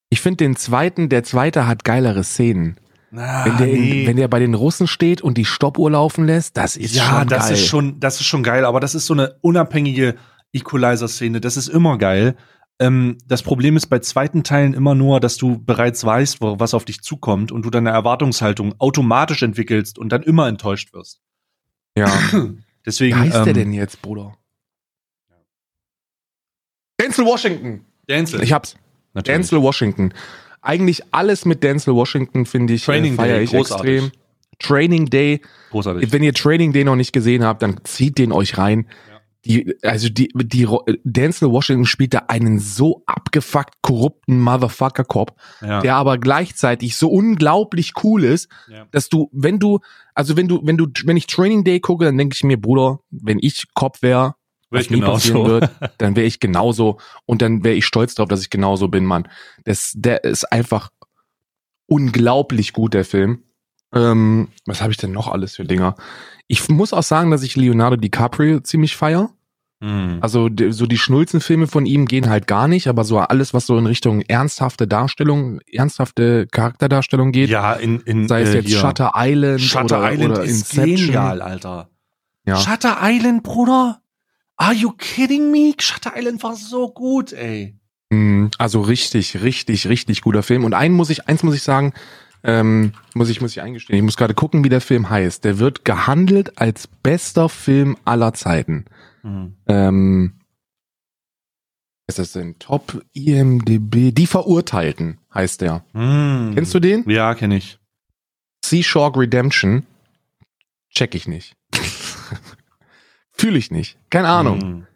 Ich finde den zweiten, der zweite hat geilere Szenen. Ah, Wenn der, nee. in, wenn der bei den Russen steht und die Stoppuhr laufen lässt, das ist ja, schon das geil. ist schon, das ist schon geil, aber das ist so eine unabhängige Equalizer-Szene. Das ist immer geil. Ähm, das Problem ist bei zweiten Teilen immer nur, dass du bereits weißt, wo, was auf dich zukommt und du deine Erwartungshaltung automatisch entwickelst und dann immer enttäuscht wirst. Ja. Deswegen. Wie heißt ähm, der denn jetzt, Bruder? Denzel Washington. Denzel. Ich hab's. Natürlich. Denzel Washington. Eigentlich alles mit Denzel Washington finde ich, Training äh, feier Day, ich großartig. extrem. Training Day. Großartig. Wenn ihr Training Day noch nicht gesehen habt, dann zieht den euch rein. Die, also die, die, Denzel Washington spielt da einen so abgefuckt korrupten Motherfucker-Cop, Ja. der aber gleichzeitig so unglaublich cool ist, ja. dass du, wenn du, also wenn du, wenn du, wenn ich Training Day gucke, dann denke ich mir, Bruder, wenn ich Cop wäre, Wär was nie passieren genauso. wird, dann wäre ich genauso und dann wäre ich stolz drauf, dass ich genauso bin, Mann. Das, der ist einfach unglaublich gut, der Film. Ähm, was habe ich denn noch alles für Dinger? Ich muss auch sagen, dass ich Leonardo DiCaprio ziemlich feier. Hm. Also so die Schnulzenfilme von ihm gehen halt gar nicht, aber so alles, was so in Richtung ernsthafte Darstellung, ernsthafte Charakterdarstellung geht, ja, in, in sei es äh, jetzt hier. Shutter Island Shutter oder, Island oder ist Inception. genial, Alter. Ja. Shutter Island, Bruder? Are you kidding me? Shutter Island war so gut, ey. Mm, Also richtig, richtig, richtig guter Film. Und einen muss ich, eins muss ich sagen, ähm, muss ich, muss ich eingestehen. Ich muss gerade gucken, wie der Film heißt. Der wird gehandelt als bester Film aller Zeiten. Hm. Ähm, ist das denn? Top IMDB. Die Verurteilten heißt der. Hm. Kennst du den? Ja, kenne ich. Seashore Redemption. Check ich nicht. Fühle ich nicht. Keine Ahnung. Hm.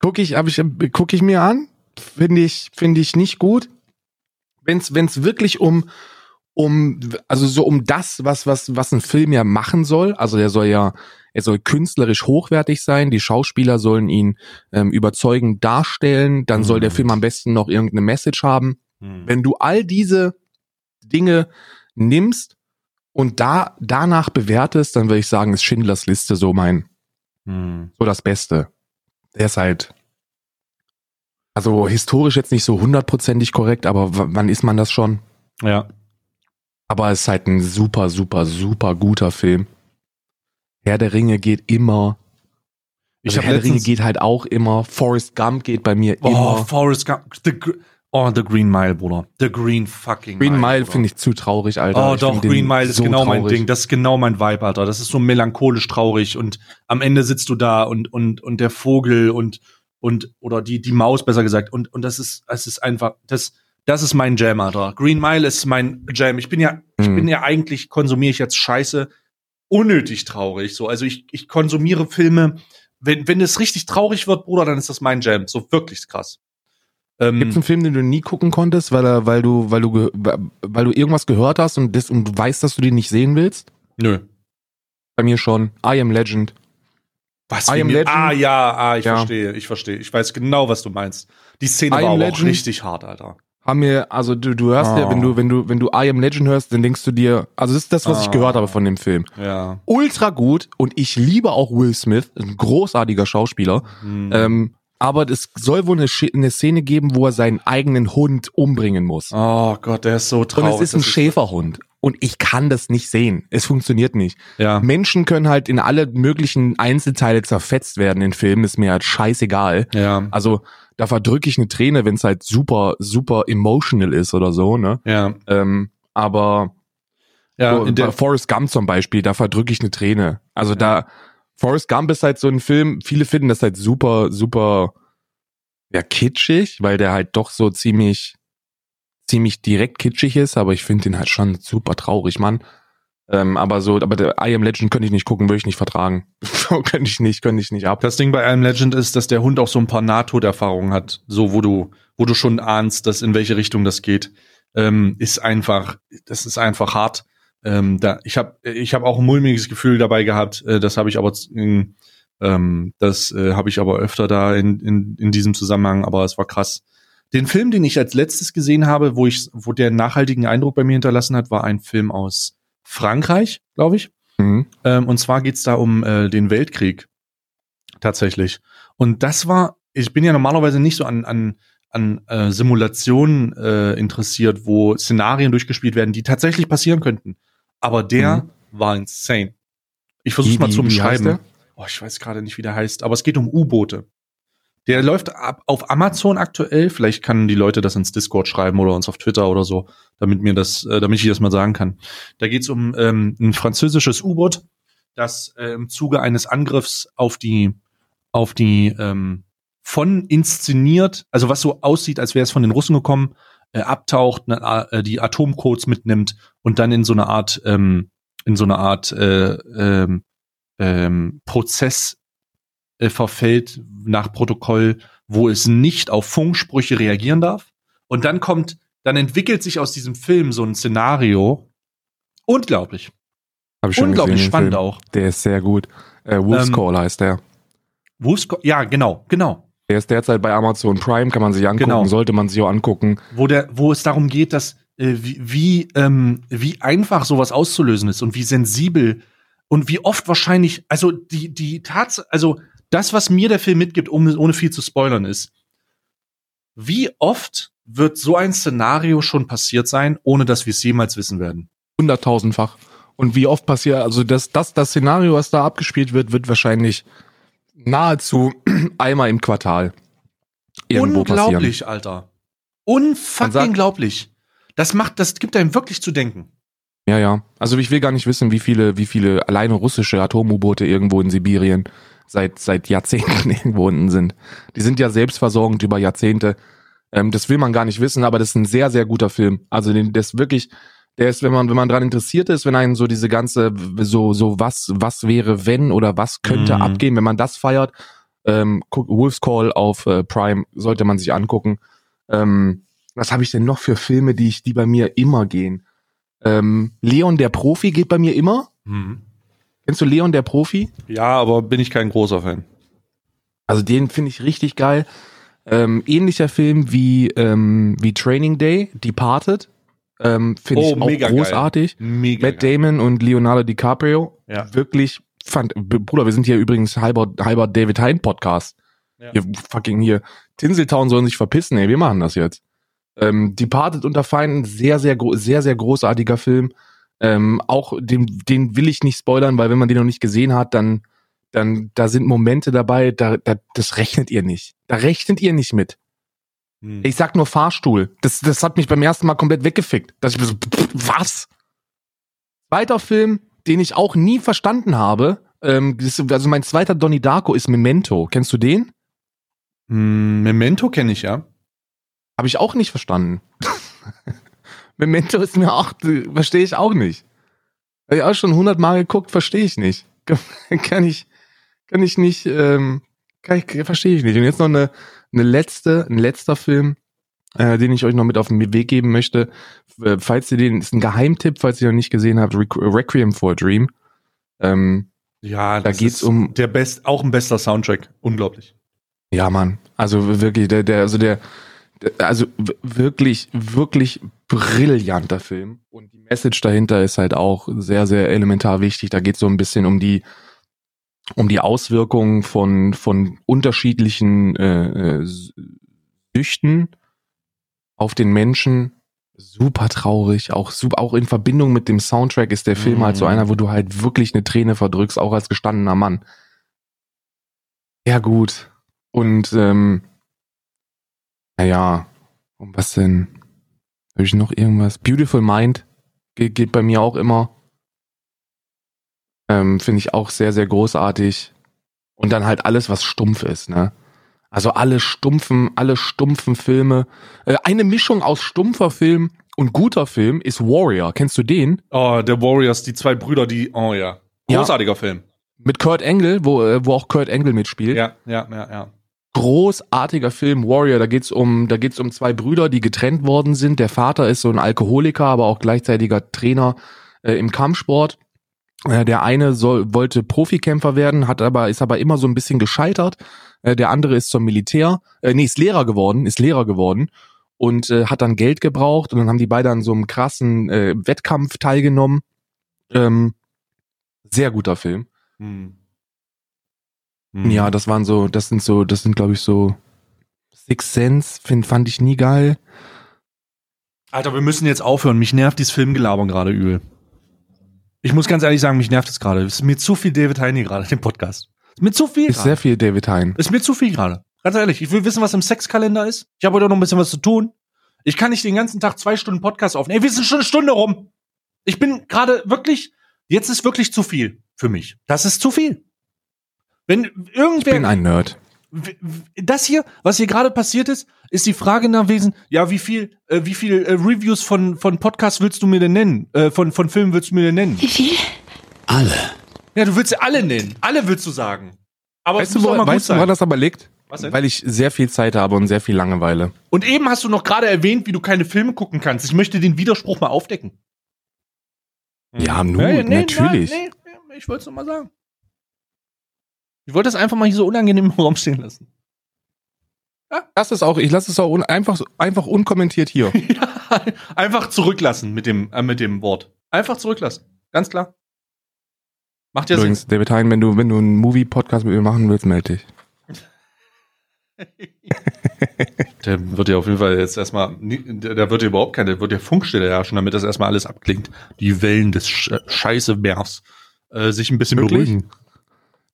Gucke ich, ich, guck ich mir an. Finde ich, finde ich nicht gut. Wenn's, wenn's wirklich um, um, also so um das, was, was, was ein Film ja machen soll. Also der soll ja, er soll künstlerisch hochwertig sein. Die Schauspieler sollen ihn ähm, überzeugend darstellen. Dann soll der Mhm. Film am besten noch irgendeine Message haben. Hm. Wenn du all diese Dinge nimmst und da danach bewertest, dann würde ich sagen, ist Schindlers Liste so mein, Hm. so das Beste. Der ist halt, also historisch jetzt nicht so hundertprozentig korrekt, aber wann ist man das schon? Ja. Aber es ist halt ein super, super, super guter Film. Herr der Ringe geht immer. Ich Also Herr der Ringe geht halt auch immer. Forrest Gump geht bei mir Oh, immer. Forrest Gump. The, oh, The Green Mile, Bruder. The Green fucking Green Mile finde ich zu traurig, Alter. Oh Ich doch, Green Mile ist so genau mein traurig. Ding. Das ist genau mein Vibe, Alter. Das ist so melancholisch traurig und am Ende sitzt du da und und und der Vogel und und oder die die Maus besser gesagt und und das ist es ist einfach das das ist mein Jam, Alter. Green Mile ist mein Jam. Ich bin ja ich Mhm. bin ja eigentlich konsumiere ich jetzt Scheiße unnötig traurig. So also ich ich konsumiere Filme wenn wenn es richtig traurig wird, Bruder, dann ist das mein Jam. So wirklich krass. Ähm, Gibt's einen Film, den du nie gucken konntest, weil er, weil du, weil du, weil du irgendwas gehört hast und das und du weißt, dass du den nicht sehen willst? nö. Bei mir schon. I Am Legend. Was? I Am Legend? Ah, ja, ah, ich Ja. verstehe, ich verstehe. Ich weiß genau, was du meinst. Die Szene I war aber auch richtig hart, Alter. Haben wir, also du, du hörst ja, Oh. wenn du, wenn du, wenn du I Am Legend hörst, dann denkst du dir, also das ist das, was ich Oh. gehört habe von dem Film. Ja. Ultra gut und ich liebe auch Will Smith, ein großartiger Schauspieler. Hm. Ähm, aber es soll wohl eine, eine Szene geben, wo er seinen eigenen Hund umbringen muss. oh Gott, der ist so traurig. und es ist ein Schäferhund. Und ich kann das nicht sehen. Es funktioniert nicht. Ja. Menschen können halt in alle möglichen Einzelteile zerfetzt werden in Filmen, ist mir halt scheißegal. Ja. Also da verdrücke ich eine Träne, wenn es halt super, super emotional ist oder so, ne? Ja. Ähm, aber Ja, so, in bei der, Forrest Gump zum Beispiel, da verdrücke ich eine Träne. Also da, Forrest Gump ist halt so ein Film, viele finden das halt super, super, ja, kitschig, weil der halt doch so ziemlich, ziemlich direkt kitschig ist, aber ich finde den halt schon super traurig, Mann. Ähm, aber so, aber der I Am Legend könnte ich nicht gucken, würde ich nicht vertragen. könnte ich nicht, könnte ich nicht ab. das Ding bei einem Legend ist, dass der Hund auch so ein paar Nahtoderfahrungen hat. So, wo du, wo du schon ahnst, dass in welche Richtung das geht. Ähm, ist einfach, das ist einfach hart. Ähm, da, ich habe ich hab auch ein mulmiges Gefühl dabei gehabt. Äh, das habe ich aber ähm, das äh, habe ich aber öfter da in, in, in diesem Zusammenhang, aber es war krass. Den Film, den ich als letztes gesehen habe, wo ich, wo der nachhaltigen Eindruck bei mir hinterlassen hat, war ein Film aus Frankreich, glaube ich. Mhm. Ähm, und zwar geht's da um äh, den Weltkrieg. Tatsächlich. Und das war, ich bin ja normalerweise nicht so an, an, an äh, Simulationen äh, interessiert, wo Szenarien durchgespielt werden, die tatsächlich passieren könnten. Aber der war insane. Ich versuche mal zu der? Oh, ich weiß gerade nicht, wie der heißt, aber es geht um U-Boote. Der läuft ab, auf Amazon aktuell. Vielleicht können die Leute das ins Discord schreiben oder uns auf Twitter oder so, damit mir das, äh, damit ich das mal sagen kann. Da geht es um ähm, ein französisches U-Boot, das äh, im Zuge eines Angriffs auf die, auf die ähm, von inszeniert, also was so aussieht, als wäre es von den Russen gekommen, äh, abtaucht, ne, äh, die Atomcodes mitnimmt und dann in so eine Art, ähm, in so eine Art äh, ähm, ähm, Prozess äh, verfällt nach Protokoll, wo es nicht auf Funksprüche reagieren darf. Und dann kommt, dann entwickelt sich aus diesem Film so ein Szenario. Unglaublich. Hab ich schon Unglaublich gesehen, spannend Film. auch. Der ist sehr gut. Äh, Wolf's Ähm, Call heißt der. Wolf's Co- ja, genau, genau. Der ist derzeit bei Amazon Prime, kann man sich angucken, Genau. sollte man sich auch angucken. Wo der, wo es darum geht, dass äh, wie, wie, ähm, wie einfach sowas auszulösen ist und wie sensibel und wie oft wahrscheinlich, also die, die Tatsache, also das, was mir der Film mitgibt, um, ohne viel zu spoilern, ist, wie oft wird so ein Szenario schon passiert sein, ohne dass wir es jemals wissen werden? Hunderttausendfach. Und wie oft passiert, also das, das, das Szenario, was da abgespielt wird, wird wahrscheinlich nahezu einmal im Quartal irgendwo passieren. Unglaublich, Alter. Unfucking glaublich. Das macht, das gibt einem wirklich zu denken. Ja, ja. Also ich will gar nicht wissen, wie viele, wie viele alleine russische Atom-U-Boote irgendwo in Sibirien seit, seit Jahrzehnten irgendwo unten sind. Die sind ja selbstversorgend über Jahrzehnte. Ähm, das will man gar nicht wissen, aber das ist ein sehr, sehr guter Film. Also den, der ist wirklich, der ist, wenn man, wenn man dran interessiert ist, wenn einen so diese ganze, so, so was, was wäre, wenn oder was könnte Mhm. abgehen, wenn man das feiert, ähm, Wolf's Call auf äh, Prime sollte man sich angucken. Ähm, was habe ich denn noch für Filme, die ich, die bei mir immer gehen? Ähm, Leon der Profi geht bei mir immer. Kennst du Leon der Profi? Ja, aber bin ich kein großer Fan. Also den finde ich richtig geil. Ähm, ähnlicher Film wie, ähm, wie Training Day, Departed. Ähm, finde Oh, ich auch mega geil. großartig. Mega. Matt Damon und Leonardo DiCaprio. Ja. Wirklich fand, Bruder, wir sind hier übrigens halber, halber David Hein Podcast. Ja. Hier fucking hier. Tinseltown sollen sich verpissen, ey, wir machen das jetzt. Ähm, Departed unter Feinden, sehr, sehr, sehr, sehr großartiger Film. Ähm, auch den, den will ich nicht spoilern, weil wenn man den noch nicht gesehen hat, dann, dann, da sind Momente dabei, da, da, das rechnet ihr nicht. Da rechnet ihr nicht mit. Hm. Ich sag nur Fahrstuhl. Das, das hat mich beim ersten Mal komplett weggefickt. Dass ich so, pff, was? Zweiter Film, den ich auch nie verstanden habe. Ähm, ist- also mein zweiter Donnie Darko ist Memento. Kennst du den? Hm, Memento kenne ich ja. Habe ich auch nicht verstanden. Memento ist mir auch, verstehe ich auch nicht. Habe ich auch schon hundertmal geguckt, verstehe ich nicht. Kann ich, kann ich nicht, ähm, kann ich, verstehe ich nicht. Und jetzt noch eine, eine letzte, ein letzter Film, äh, den ich euch noch mit auf den Weg geben möchte. Äh, Falls ihr den, ist ein Geheimtipp, falls ihr noch nicht gesehen habt, Requ Requiem for a Dream. Ähm, Ja, Da geht's um- der best, auch ein bester Soundtrack. Unglaublich. Ja, Mann. Also wirklich, der, der, also der, der also wirklich, wirklich brillanter Film. Und die Message dahinter ist halt auch sehr, sehr elementar wichtig. Da geht es so ein bisschen um die, um die Auswirkungen von, von unterschiedlichen äh, äh, Süchten auf den Menschen. Super traurig, auch super, auch in Verbindung mit dem Soundtrack ist der Film Mhm. halt so einer, wo du halt wirklich eine Träne verdrückst, auch als gestandener Mann. Ja, gut. Und ähm, naja, um was denn? Habe ich noch irgendwas? Beautiful Mind geht, geht bei mir auch immer. Ähm, Finde ich auch sehr, sehr großartig. Und dann halt alles, was stumpf ist, ne? Also alle stumpfen, alle stumpfen Filme. Äh, eine Mischung aus stumpfer Film und guter Film ist Warrior. Kennst du den? Oh, der Warriors, die zwei Brüder, die, oh ja. Ja. Großartiger Film. Mit Kurt Angle, wo, äh, wo auch Kurt Angle mitspielt. Ja, ja, ja, ja. Großartiger Film Warrior. Da geht's um, da geht's um zwei Brüder, die getrennt worden sind. Der Vater ist so ein Alkoholiker, aber auch gleichzeitiger Trainer äh, im Kampfsport. Äh, der eine soll, wollte Profikämpfer werden, hat aber ist aber immer so ein bisschen gescheitert. Äh, der andere ist zum Militär, äh, nee, ist Lehrer geworden, ist Lehrer geworden und äh, hat dann Geld gebraucht und dann haben die beide an so einem krassen äh, Wettkampf teilgenommen. Ähm, sehr guter Film. Hm. Hm. Ja, das waren so, das sind so, das sind glaube ich so Six Sense, find, fand ich nie geil. Alter, wir müssen jetzt aufhören. Mich nervt dieses Filmgelaber gerade übel. Ich muss ganz ehrlich sagen, mich nervt es gerade. Es ist mir zu viel David Heine gerade, den Podcast. Es ist mir zu viel Ist gerade. sehr viel David Hein. Ist mir zu viel gerade. Ganz ehrlich, ich will wissen, was im Sexkalender ist. Ich habe heute noch ein bisschen was zu tun. Ich kann nicht den ganzen Tag zwei Stunden Podcast aufnehmen. Ey, wir sind schon eine Stunde rum. Ich bin gerade wirklich, jetzt ist wirklich zu viel für mich. Das ist zu viel. Wenn Ich irgendwer, bin ein Nerd. Das hier, was hier gerade passiert ist, ist die Frage gewesen, ja, wie viel, äh, wie viel äh, Reviews von, von Podcasts willst du mir denn nennen? Äh, von, von Filmen willst du mir denn nennen? Wie viel? Ja, du willst sie alle nennen. Alle willst du sagen. Aber Weißt es du, muss wo, auch mal gut weißt du, woran das aber liegt? Was denn? Weil ich sehr viel Zeit habe und sehr viel Langeweile. Und eben hast du noch gerade erwähnt, wie du keine Filme gucken kannst. Ich möchte den Widerspruch mal aufdecken. Ja, nun, natürlich. Nein, nee, ich wollte es nur mal sagen. Ich wollte das einfach mal hier so unangenehm im Raum stehen lassen. Lass es auch, ich lasse es auch un, einfach, einfach unkommentiert hier. ja, einfach zurücklassen mit dem, äh, mit dem Wort. Einfach zurücklassen. Ganz klar. Macht ja Übrigens, David Hein, wenn du, wenn du einen Movie-Podcast mit mir machen willst, melde dich. Sinn. Der wird ja auf jeden Fall jetzt erstmal, der wird ja überhaupt keine, der wird ja Funkstille herrschen, damit das erstmal alles abklingt. Die Wellen des Sch scheiße Bärs äh, sich ein bisschen Wirklich? beruhigen.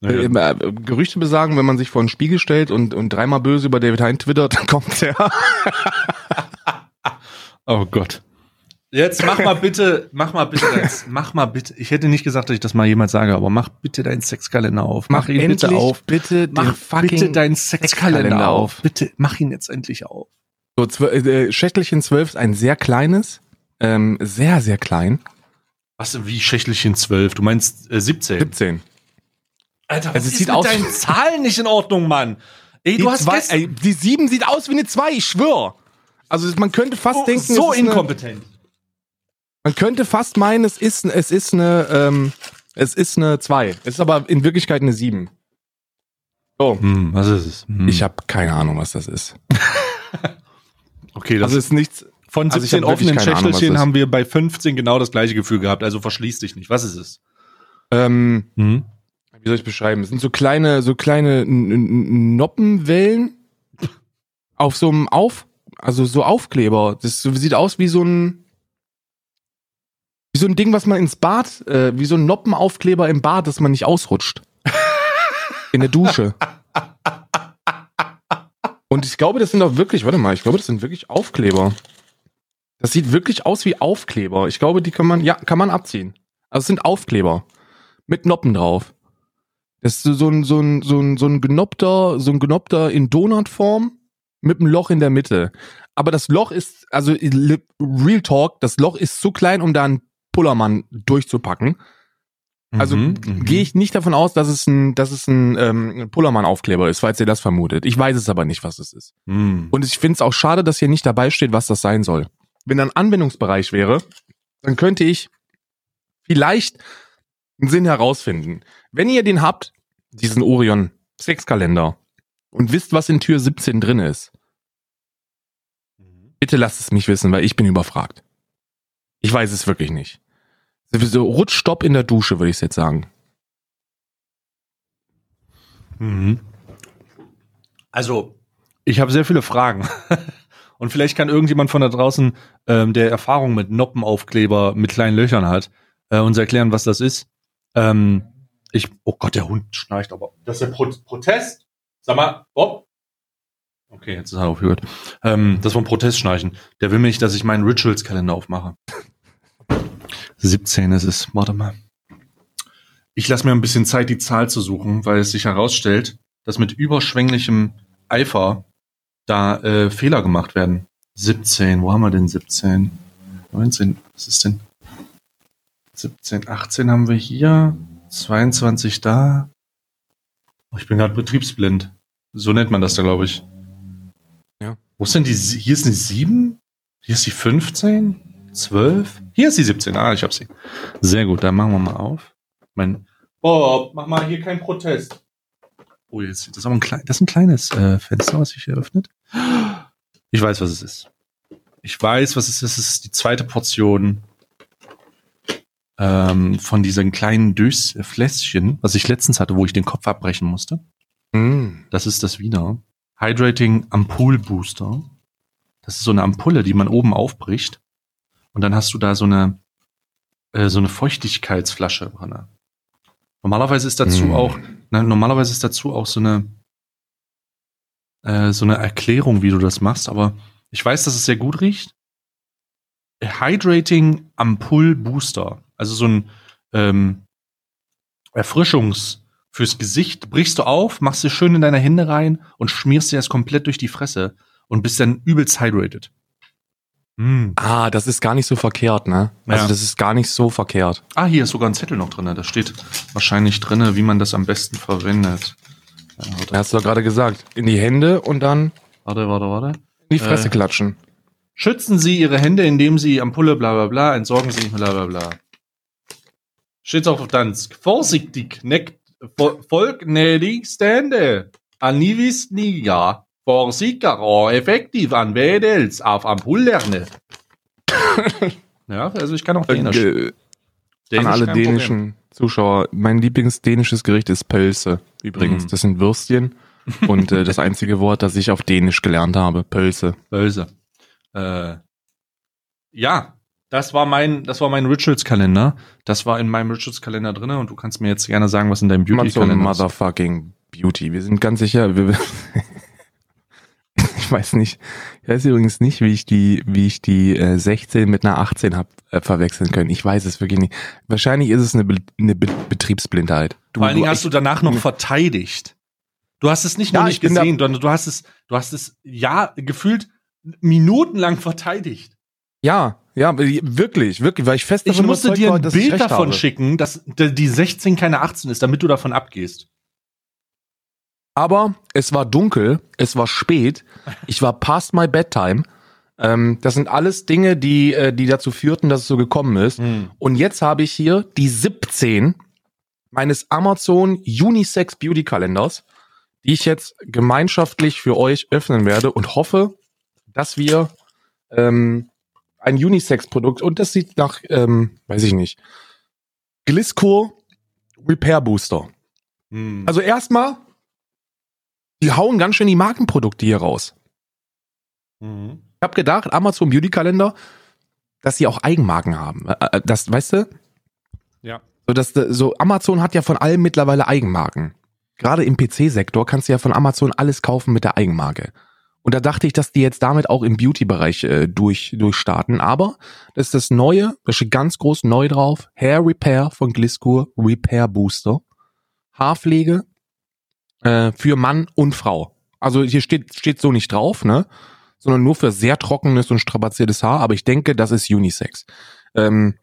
Naja. Äh, äh, Gerüchte besagen, wenn man sich vor einen Spiegel stellt und, und dreimal böse über David Hein twittert, dann kommt er. Oh Gott. Jetzt mach mal bitte, mach mal bitte, dein, mach mal bitte. Ich hätte nicht gesagt, dass ich das mal jemals sage, aber mach bitte deinen Sexkalender auf. Mach ihn endlich bitte auf. bitte Mach den fucking bitte deinen Sexkalender Sexkalender auf. auf. Bitte, mach ihn jetzt endlich auf. So, zwö- äh, Schächtelchen 12 ist ein sehr kleines, ähm, sehr, sehr klein. Was, wie Schächtelchen 12? Du meinst äh, 17? 17. Alter, Also was es ist sieht mit aus- deinen Zahlen nicht in Ordnung, Mann? Ey, Die, du hast zwei, gestern ey, die 7 sieht aus wie eine 2, ich schwör. Also man könnte fast oh, denken, so es ist eine, inkompetent. man könnte fast meinen, es ist, es ist eine, ähm, es ist eine 2. Es ist aber in Wirklichkeit eine 7. So, Hm, was ist es? Hm. ich habe keine Ahnung, was das ist. okay, das Also ist nichts. von also ich 17 hab wirklich offenen Schächtelchen haben wir bei 15 genau das gleiche Gefühl gehabt. Also verschließ dich nicht. Was ist es? Ähm, Hm? Wie soll ich beschreiben? Es sind so kleine, so kleine Noppenwellen auf so einem Auf, also so Aufkleber. Das sieht aus wie so ein, wie so ein Ding, was man ins Bad, äh, wie so ein Noppenaufkleber im Bad, dass man nicht ausrutscht. In der Dusche. Und ich glaube, das sind auch wirklich, warte mal, ich glaube, das sind wirklich Aufkleber. Das sieht wirklich aus wie Aufkleber. Ich glaube, die kann man, ja, kann man abziehen. Also es sind Aufkleber. Mit Noppen drauf. Das ist so ein, so ein, so ein, so ein genoppter, so ein genoppter in Donutform mit einem Loch in der Mitte. Aber das Loch ist, also Real Talk, das Loch ist zu klein, um da einen Pullermann durchzupacken. Also Mhm, mhm. gehe ich nicht davon aus, dass es ein, dass es ein ähm, Pullermann-Aufkleber ist, falls ihr das vermutet. Ich weiß es aber nicht, was es ist. Hm. Und ich finde es auch schade, dass hier nicht dabei steht, was das sein soll. Wenn da ein Anwendungsbereich wäre, dann könnte ich vielleicht einen Sinn herausfinden. Wenn ihr den habt, diesen Orion Sexkalender und wisst, was in Tür 17 drin ist, bitte lasst es mich wissen, weil ich bin überfragt. Ich weiß es wirklich nicht. So Rutschstopp in der Dusche, würde ich jetzt sagen. Mhm. Also, ich habe sehr viele Fragen. Und vielleicht kann irgendjemand von da draußen, ähm, der Erfahrung mit Noppenaufkleber mit kleinen Löchern hat, äh, uns erklären, was das ist. Ähm, ich, oh Gott, der Hund schnarcht aber. Das ist der Pro Protest? Sag mal, oh. Okay, jetzt ist er aufgehört. Ähm, das war ein Protestschnarchen. Der will nicht, dass ich meinen Rituals-Kalender aufmache. 17 ist es. Warte mal. Ich lasse mir ein bisschen Zeit, die Zahl zu suchen, weil es sich herausstellt, dass mit überschwänglichem Eifer da äh, Fehler gemacht werden. 17, wo haben wir denn 17? 19, was ist denn? 17, 18 haben wir hier, 22 da. Oh, ich bin gerade betriebsblind. So nennt man das da, glaube ich. Ja. Wo ist denn die, hier ist die 7? Hier ist die 15? 12? Hier ist die 17. Ah, ich hab sie. Sehr gut, dann machen wir mal auf. Mein Bob, mach mal hier keinen Protest. Oh, jetzt, das ist aber ein, klein, das ist ein kleines äh, Fenster, was sich hier öffnet. Ich weiß, was es ist. Ich weiß, was es ist. Es ist die zweite Portion ähm, von diesen kleinen Dösfläschchen, was ich letztens hatte, wo ich den Kopf abbrechen musste. Mm. Das ist das wieder. Hydrating Ampoule Booster. Das ist so eine Ampulle, die man oben aufbricht. Und dann hast du da so eine, äh, so eine Feuchtigkeitsflasche drin. Normalerweise ist dazu Mm. auch, na, normalerweise ist dazu auch so eine, äh, so eine Erklärung, wie du das machst, aber ich weiß, dass es sehr gut riecht. Hydrating Ampoule Booster. Also so ein ähm, Erfrischungs fürs Gesicht brichst du auf, machst dir schön in deine Hände rein und schmierst dir das komplett durch die Fresse und bist dann übelst hydrated. Mm. Ah, das ist gar nicht so verkehrt, ne? Also Ja. das ist gar nicht so verkehrt. Ah, hier ist sogar ein Zettel noch drin. Da steht wahrscheinlich drin, wie man das am besten verwendet. Ja, Hast du doch gerade gesagt. In die Hände und dann warte, warte. warte. in die Fresse Äh. klatschen. Schützen Sie Ihre Hände, indem Sie Ampulle bla bla bla, entsorgen Sie bla bla bla. Steht auf Dansk. Vorsichtig, neckt, fol folgnädig stände. Anivis niga. Vorsichtiger, effektiv an Wedels auf Ampullerne. ja, also ich kann auch Dänisch. Äh, Dänisch An alle kein Problem. dänischen Zuschauer. Mein Lieblingsdänisches Gericht ist Pölse. Übrigens, Mhm. das sind Würstchen. Und äh, das einzige Wort, das ich auf Dänisch gelernt habe, Pölse. Böse. Äh, ja, das war mein, das war mein Rituals-Kalender. Das war in meinem Rituals-Kalender drinne und du kannst mir jetzt gerne sagen, was in deinem Beauty-Kalender ist. Motherfucking Beauty. Wir sind ganz sicher, wir, ich weiß nicht, ich weiß übrigens nicht, wie ich die, wie ich die äh, 16 mit einer 18 hab äh, verwechseln können. Ich weiß es wirklich nicht. Wahrscheinlich ist es eine, Be eine Be Betriebsblindheit. Du, Vor allen Dingen hast du danach noch verteidigt. Du hast es nicht nur Ja, nicht bin da- gesehen, sondern du hast es, du hast es ja gefühlt minutenlang verteidigt. Ja, ja, wirklich, wirklich, weil ich fest Ich musste dir ein Bild davon habe. schicken, dass die 16 keine 18 ist, damit du davon abgehst. Aber es war dunkel, es war spät, ich war past my bedtime. Ähm, das sind alles Dinge, die, äh, die dazu führten, dass es so gekommen ist. Und jetzt habe ich hier die 17 meines Amazon Unisex Beauty Kalenders, die ich jetzt gemeinschaftlich für euch öffnen werde und hoffe, dass wir ähm, ein Unisex-Produkt und das sieht nach, ähm, weiß ich nicht, Gliscor Repair Booster. Hm. Also erstmal, die hauen ganz schön die Markenprodukte hier raus. Mhm. Ich habe gedacht, Amazon Beauty Kalender, dass sie auch Eigenmarken haben. Äh, äh, Das, weißt du? Ja. So, dass, so Amazon hat ja von allem mittlerweile Eigenmarken. Gerade im PC-Sektor kannst du ja von Amazon alles kaufen mit der Eigenmarke. Und da dachte ich, dass die jetzt damit auch im Beauty-Bereich äh, durch, durchstarten. Aber das ist das Neue, da steht ganz groß neu drauf. Hair Repair von Gliscor Repair Booster. Haarpflege äh, für Mann und Frau. Also hier steht, steht so nicht drauf, ne? Sondern nur für sehr trockenes und strapaziertes Haar. Aber ich denke, das ist Unisex. Ähm,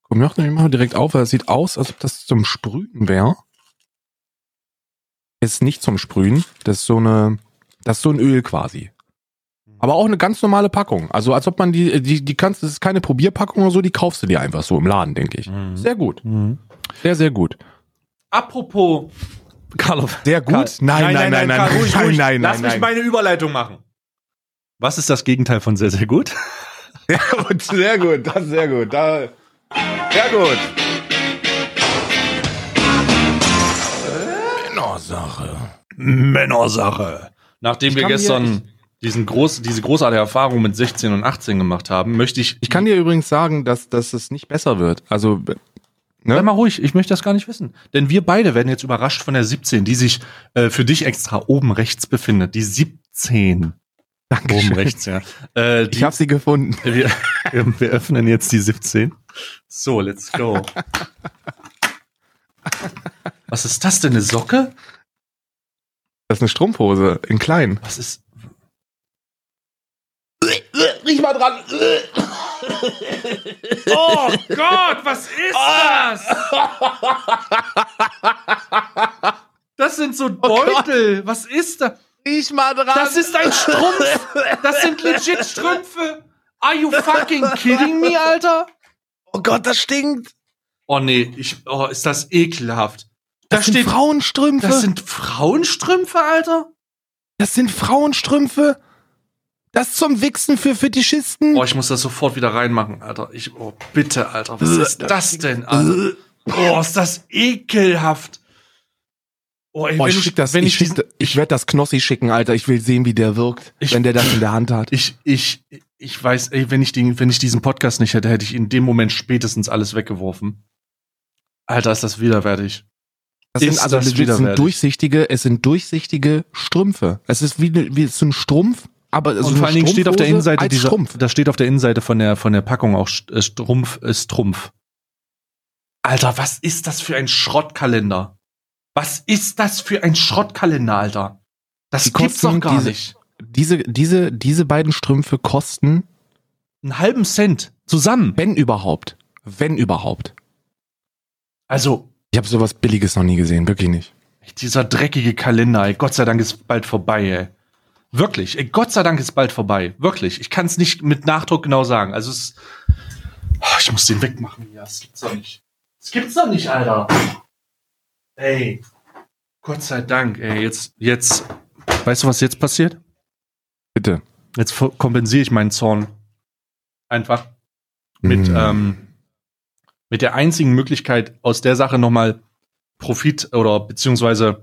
komm, mach doch mal direkt auf, weil es sieht aus, als ob das zum Sprühen wäre. Ist nicht zum Sprühen. Das ist so eine, das ist so ein Öl quasi. Aber auch eine ganz normale Packung. Also als ob man die, die, die kannst, das ist keine Probierpackung oder so, die kaufst du dir einfach so im Laden, denke ich. Mhm. Sehr gut. Mhm. Sehr, sehr gut. Apropos Karl, Sehr gut? Karl, Nein, nein, nein, nein, Karl, ruhig, nein, ruhig. nein, Lass nein, mich nein. meine Überleitung machen. Was ist das Gegenteil von sehr, sehr gut? Sehr gut, sehr gut, das ist sehr gut. Da, sehr gut. Männersache. Männersache. Nachdem Ich wir gestern diesen groß, diese großartige Erfahrung mit 16 und 18 gemacht haben, möchte ich. Ich kann dir übrigens sagen, dass, dass es nicht besser wird. Also, Sei ne? mal ruhig, ich möchte das gar nicht wissen. Denn wir beide werden jetzt überrascht von der 17, die sich äh, für dich extra oben rechts befindet. Die 17. Oben rechts, ja. Äh, die, Ich habe sie gefunden. wir, wir öffnen jetzt die 17. So, let's go. Was ist das denn, eine Socke? Das ist eine Strumpfhose in klein. Was ist. Riech mal dran. Oh Gott, was ist das? Das sind so Beutel. Was ist das? Riech mal dran. Das ist ein Strumpf. Das sind legit Strümpfe. Are you fucking kidding me, Alter? Oh Gott, das stinkt. Oh nee, ich, oh, ist das ekelhaft. Da Das sind steht, Frauenstrümpfe. das sind Frauenstrümpfe, Alter? das sind Frauenstrümpfe. Das zum Wichsen für Fetischisten. Oh, ich muss das sofort wieder reinmachen, Alter. Ich, oh, bitte, Alter. Was ist das denn, Alter? Oh, ist das ekelhaft. Oh, ey, Boah, ich schick das, wenn ich, ich, ich werde das Knossi schicken, Alter. Ich will sehen, wie der wirkt, Ich- wenn der das in der Hand hat. ich, ich, ich weiß, ey, wenn ich den, wenn ich diesen Podcast nicht hätte, hätte ich in dem Moment spätestens alles weggeworfen. Alter, ist das widerwärtig. Das Ist sind also das legit, sind durchsichtige, es sind durchsichtige Strümpfe. Es ist wie, ne- wie so ein Strumpf, aber so Und vor allen Dingen steht auf der Innenseite dieser, Strumpf. da steht auf der Innenseite von der, von der Packung auch äh, Strumpf ist Trumpf. Alter, was ist das für ein Schrottkalender? Was ist das für ein Schrottkalender, Alter? Das Die gibt's doch gar diese- nicht. Diese, diese, diese beiden Strümpfe kosten, Einen halben Cent zusammen. wenn überhaupt, wenn überhaupt. Also, Ich habe sowas Billiges noch nie gesehen, wirklich nicht. Dieser dreckige Kalender, ey. Gott sei Dank ist bald vorbei, ey. Wirklich, ey, Gott sei Dank ist bald vorbei. Wirklich. Ich kann es nicht mit Nachdruck genau sagen. Also es. Oh, ich muss den wegmachen. Ja, das gibt's doch nicht. Das gibt's doch nicht, Alter. Ey. Gott sei Dank, ey. Jetzt, jetzt. Weißt du, was jetzt passiert? Bitte. Jetzt kompensiere ich meinen Zorn. Einfach. Mit, Mm. ähm, mit der einzigen Möglichkeit, aus der Sache nochmal Profit oder beziehungsweise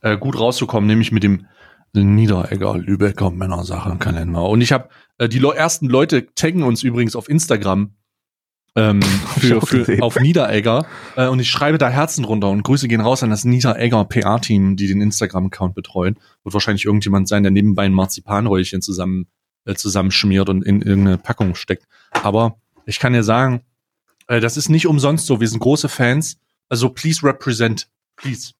äh, gut rauszukommen, nämlich mit dem Niederegger Lübecker Männersache-Kalender. Und ich habe äh, die ersten Leute taggen uns übrigens auf Instagram ähm, für, für, auf Niederegger äh, und ich schreibe da Herzen runter und Grüße gehen raus an das Niederegger PR-Team, die den Instagram-Account betreuen. Wird wahrscheinlich irgendjemand sein, der nebenbei ein Marzipanröllchen zusammen äh, zusammenschmiert und in irgendeine Packung steckt. Aber ich kann dir sagen, äh, das ist nicht umsonst so. Wir sind große Fans. Also please represent, please.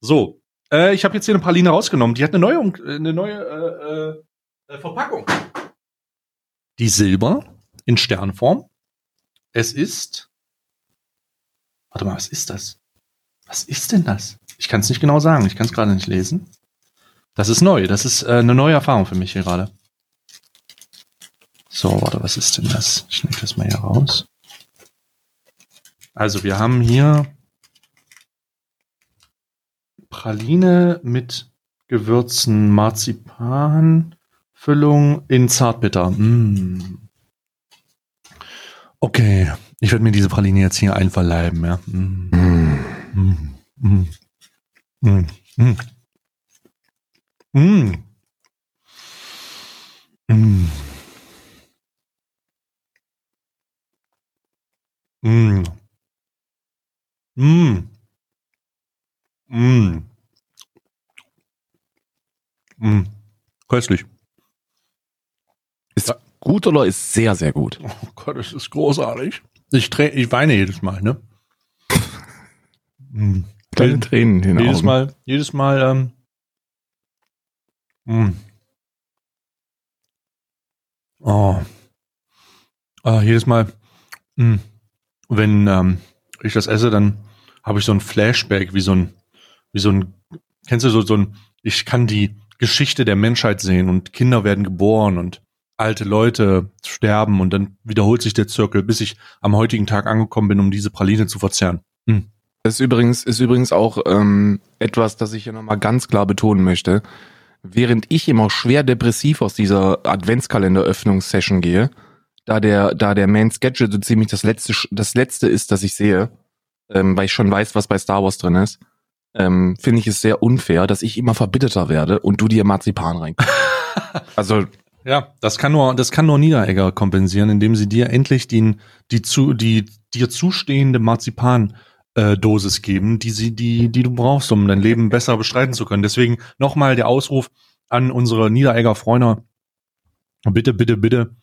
So, äh, ich habe jetzt hier eine Praline rausgenommen. Die hat eine neue, äh, eine neue äh, äh, Verpackung. Die Silber in Sternform. Es ist. Warte mal, was ist das? Was ist denn das? Ich kann es nicht genau sagen. Ich kann es gerade nicht lesen. Das ist neu. Das ist äh, eine neue Erfahrung für mich hier gerade. So, warte, was ist denn das? Ich nehme das mal hier raus. Also, wir haben hier Praline mit Gewürzen, Marzipan, Füllung in Zartbitter. Mm. Okay, ich werde mir diese Praline jetzt hier einverleiben, ja. Mm. Mm. Mm. Mm. Mm. Mm. Köstlich. Ist ja. gut oder ist sehr, sehr gut? Oh Gott, es ist großartig. Ich, ich weine jedes Mal, ne? mm. Kleine Tränen in jedes Augen. Mal, jedes Mal, ähm, mm. Oh. Ah, jedes Mal, mm. wenn ähm, ich das esse, dann habe ich so ein Flashback, wie so ein, wie so ein, kennst du so, so ein, ich kann die Geschichte der Menschheit sehen und Kinder werden geboren und alte Leute sterben und dann wiederholt sich der Zirkel, bis ich am heutigen Tag angekommen bin, um diese Praline zu verzehren. Mm. Das ist übrigens, ist übrigens auch ähm, etwas, das ich hier nochmal ganz klar betonen möchte. Während ich immer schwer depressiv aus dieser Adventskalender-Öffnungssession gehe, da der, da der Man's Gadget so ziemlich das letzte, das letzte ist, das ich sehe, ähm, weil ich schon weiß, was bei Star Wars drin ist, ähm, finde ich es sehr unfair, dass ich immer verbitterter werde und du dir Marzipan rein. also Ja, das kann nur, das kann nur Niederegger kompensieren, indem sie dir endlich den, die zu, die dir zustehende Marzipan äh, Dosis geben, die sie, die, die du brauchst, um dein Leben besser bestreiten zu können. Deswegen nochmal der Ausruf an unsere Niederegger Freunde. Bitte, bitte, bitte.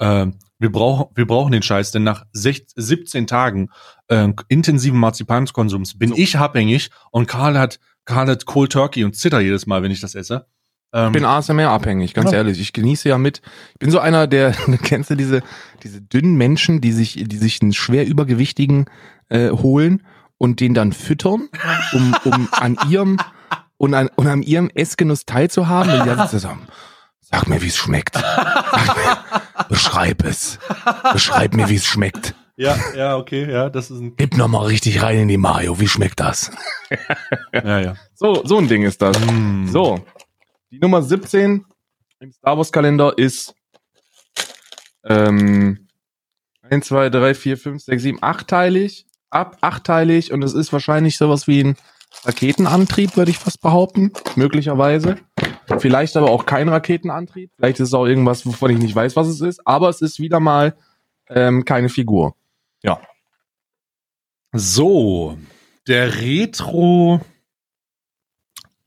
Äh, wir brauchen, wir brauchen den Scheiß, denn nach 16, 17 Tagen äh, intensiven Marzipankonsums bin So. ich abhängig und Karl hat, Karl hat Cold Turkey und zitter jedes Mal, wenn ich das esse. Ähm, Ich bin ASMR abhängig, ganz Ja. ehrlich. Ich genieße ja mit. Ich bin so einer, der kennst du diese diese dünnen Menschen, die sich die sich einen schwer übergewichtigen äh, holen und den dann füttern, um um an ihrem und an, und an ihrem Essgenuss teilzuhaben. Und die sagen, sag mir, wie es schmeckt. Mir, beschreib es. Beschreib mir, wie es schmeckt. ja, ja, okay, ja, das ist ein Gib noch mal richtig rein in die Mayo. Wie schmeckt das? Ja, ja. So so ein Ding ist das. Mm. So, die Nummer 17 im Star Wars Kalender ist ähm, 1, 2, 3, 4, 5, 6, 7, achtteilig, ab achtteilig und es ist wahrscheinlich sowas wie ein Raketenantrieb, würde ich fast behaupten, möglicherweise. Vielleicht aber auch kein Raketenantrieb, vielleicht ist es auch irgendwas, wovon ich nicht weiß, was es ist, aber es ist wieder mal ähm, keine Figur. So, der Retro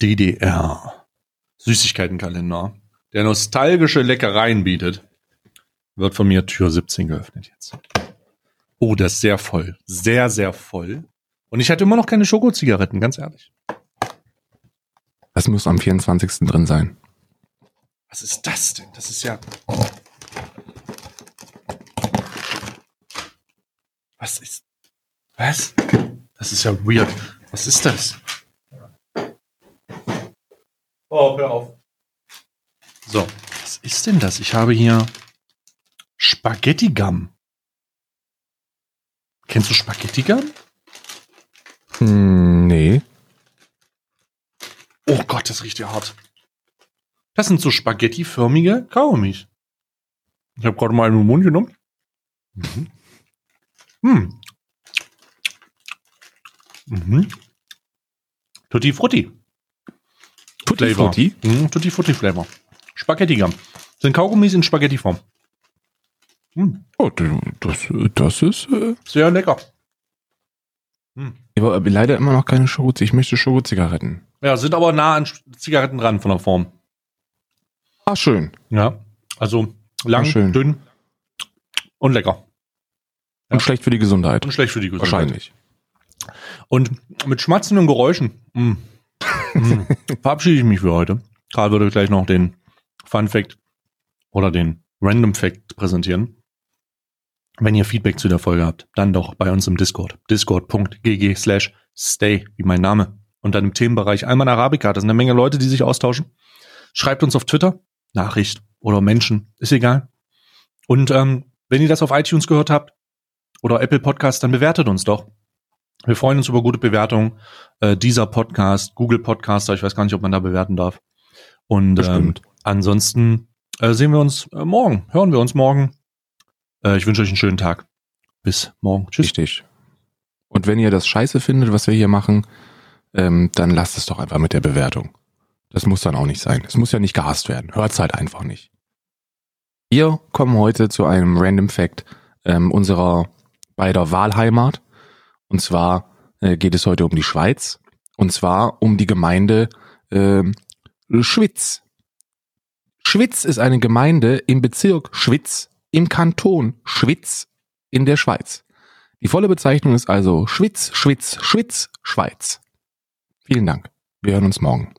DDR Süßigkeitenkalender, der nostalgische Leckereien bietet, wird von mir Tür 17 geöffnet jetzt. Oh, das ist sehr voll. Sehr, sehr voll. Und ich hatte immer noch keine Schokozigaretten, ganz ehrlich. Das muss am 24. drin sein. Was ist das denn? Das ist ja. Was ist. Was? Das ist ja weird. Was ist das? Oh, hör auf. So, was ist denn das? Ich habe hier Spaghetti Gum. Kennst du Spaghetti Gum? Hm, nee. Oh Gott, das riecht ja hart. Das sind so Spaghetti-förmige Kaugummis. Ich habe gerade mal einen Mund genommen. Mhm. Hm. Mhm. Tutti Frutti. Tutti Flavor. Frutti? Mhm, Tutti Frutti Flavor. Spaghetti Gum. Sind Kaugummis in Spaghetti-Form. Hm. Oh, das, das ist. Äh, Sehr lecker. Hm. aber leider immer noch keine Schoko. Ich möchte Schokozigaretten. Ja, sind aber nah an Zigaretten dran von der Form. Ah, schön. Ja. Also lang, Ah, schön. dünn und lecker. Und Ja. schlecht für die Gesundheit. Und schlecht für die Gesundheit. Wahrscheinlich. Und mit schmatzenden Geräuschen mm, mm, verabschiede ich mich für heute. Karl würde gleich noch den Fun Fact oder den Random Fact präsentieren. Wenn ihr Feedback zu der Folge habt, dann doch bei uns im Discord. Discord.gg slash stay, wie mein Name. Und dann im Themenbereich Alman Arabica. Da sind eine Menge Leute, die sich austauschen. Schreibt uns auf Twitter, Nachricht oder Menschen, ist egal. Und ähm, wenn ihr das auf iTunes gehört habt oder Apple Podcast, dann bewertet uns doch. Wir freuen uns über gute Bewertungen. Äh, dieser Podcast, Google Podcaster, ich weiß gar nicht, ob man da bewerten darf. Und ähm, ansonsten äh, sehen wir uns äh, morgen, hören wir uns morgen. Äh, ich wünsche euch einen schönen Tag. Bis morgen. Tschüss. Richtig. Und wenn ihr das scheiße findet, was wir hier machen, ähm, dann lasst es doch einfach mit der Bewertung. Das muss dann auch nicht sein. Es muss ja nicht gehasst werden. Hört's halt einfach nicht. Wir kommen heute zu einem Random Fact ähm, unserer beider Wahlheimat. Und zwar äh, geht es heute um die Schweiz. Und zwar um die Gemeinde ähm, Schwitz. Schwitz ist eine Gemeinde im Bezirk Schwitz im Kanton Schwitz in der Schweiz. Die volle Bezeichnung ist also Schwitz, Schwitz, Schwitz, Schweiz. Vielen Dank. Wir hören uns morgen.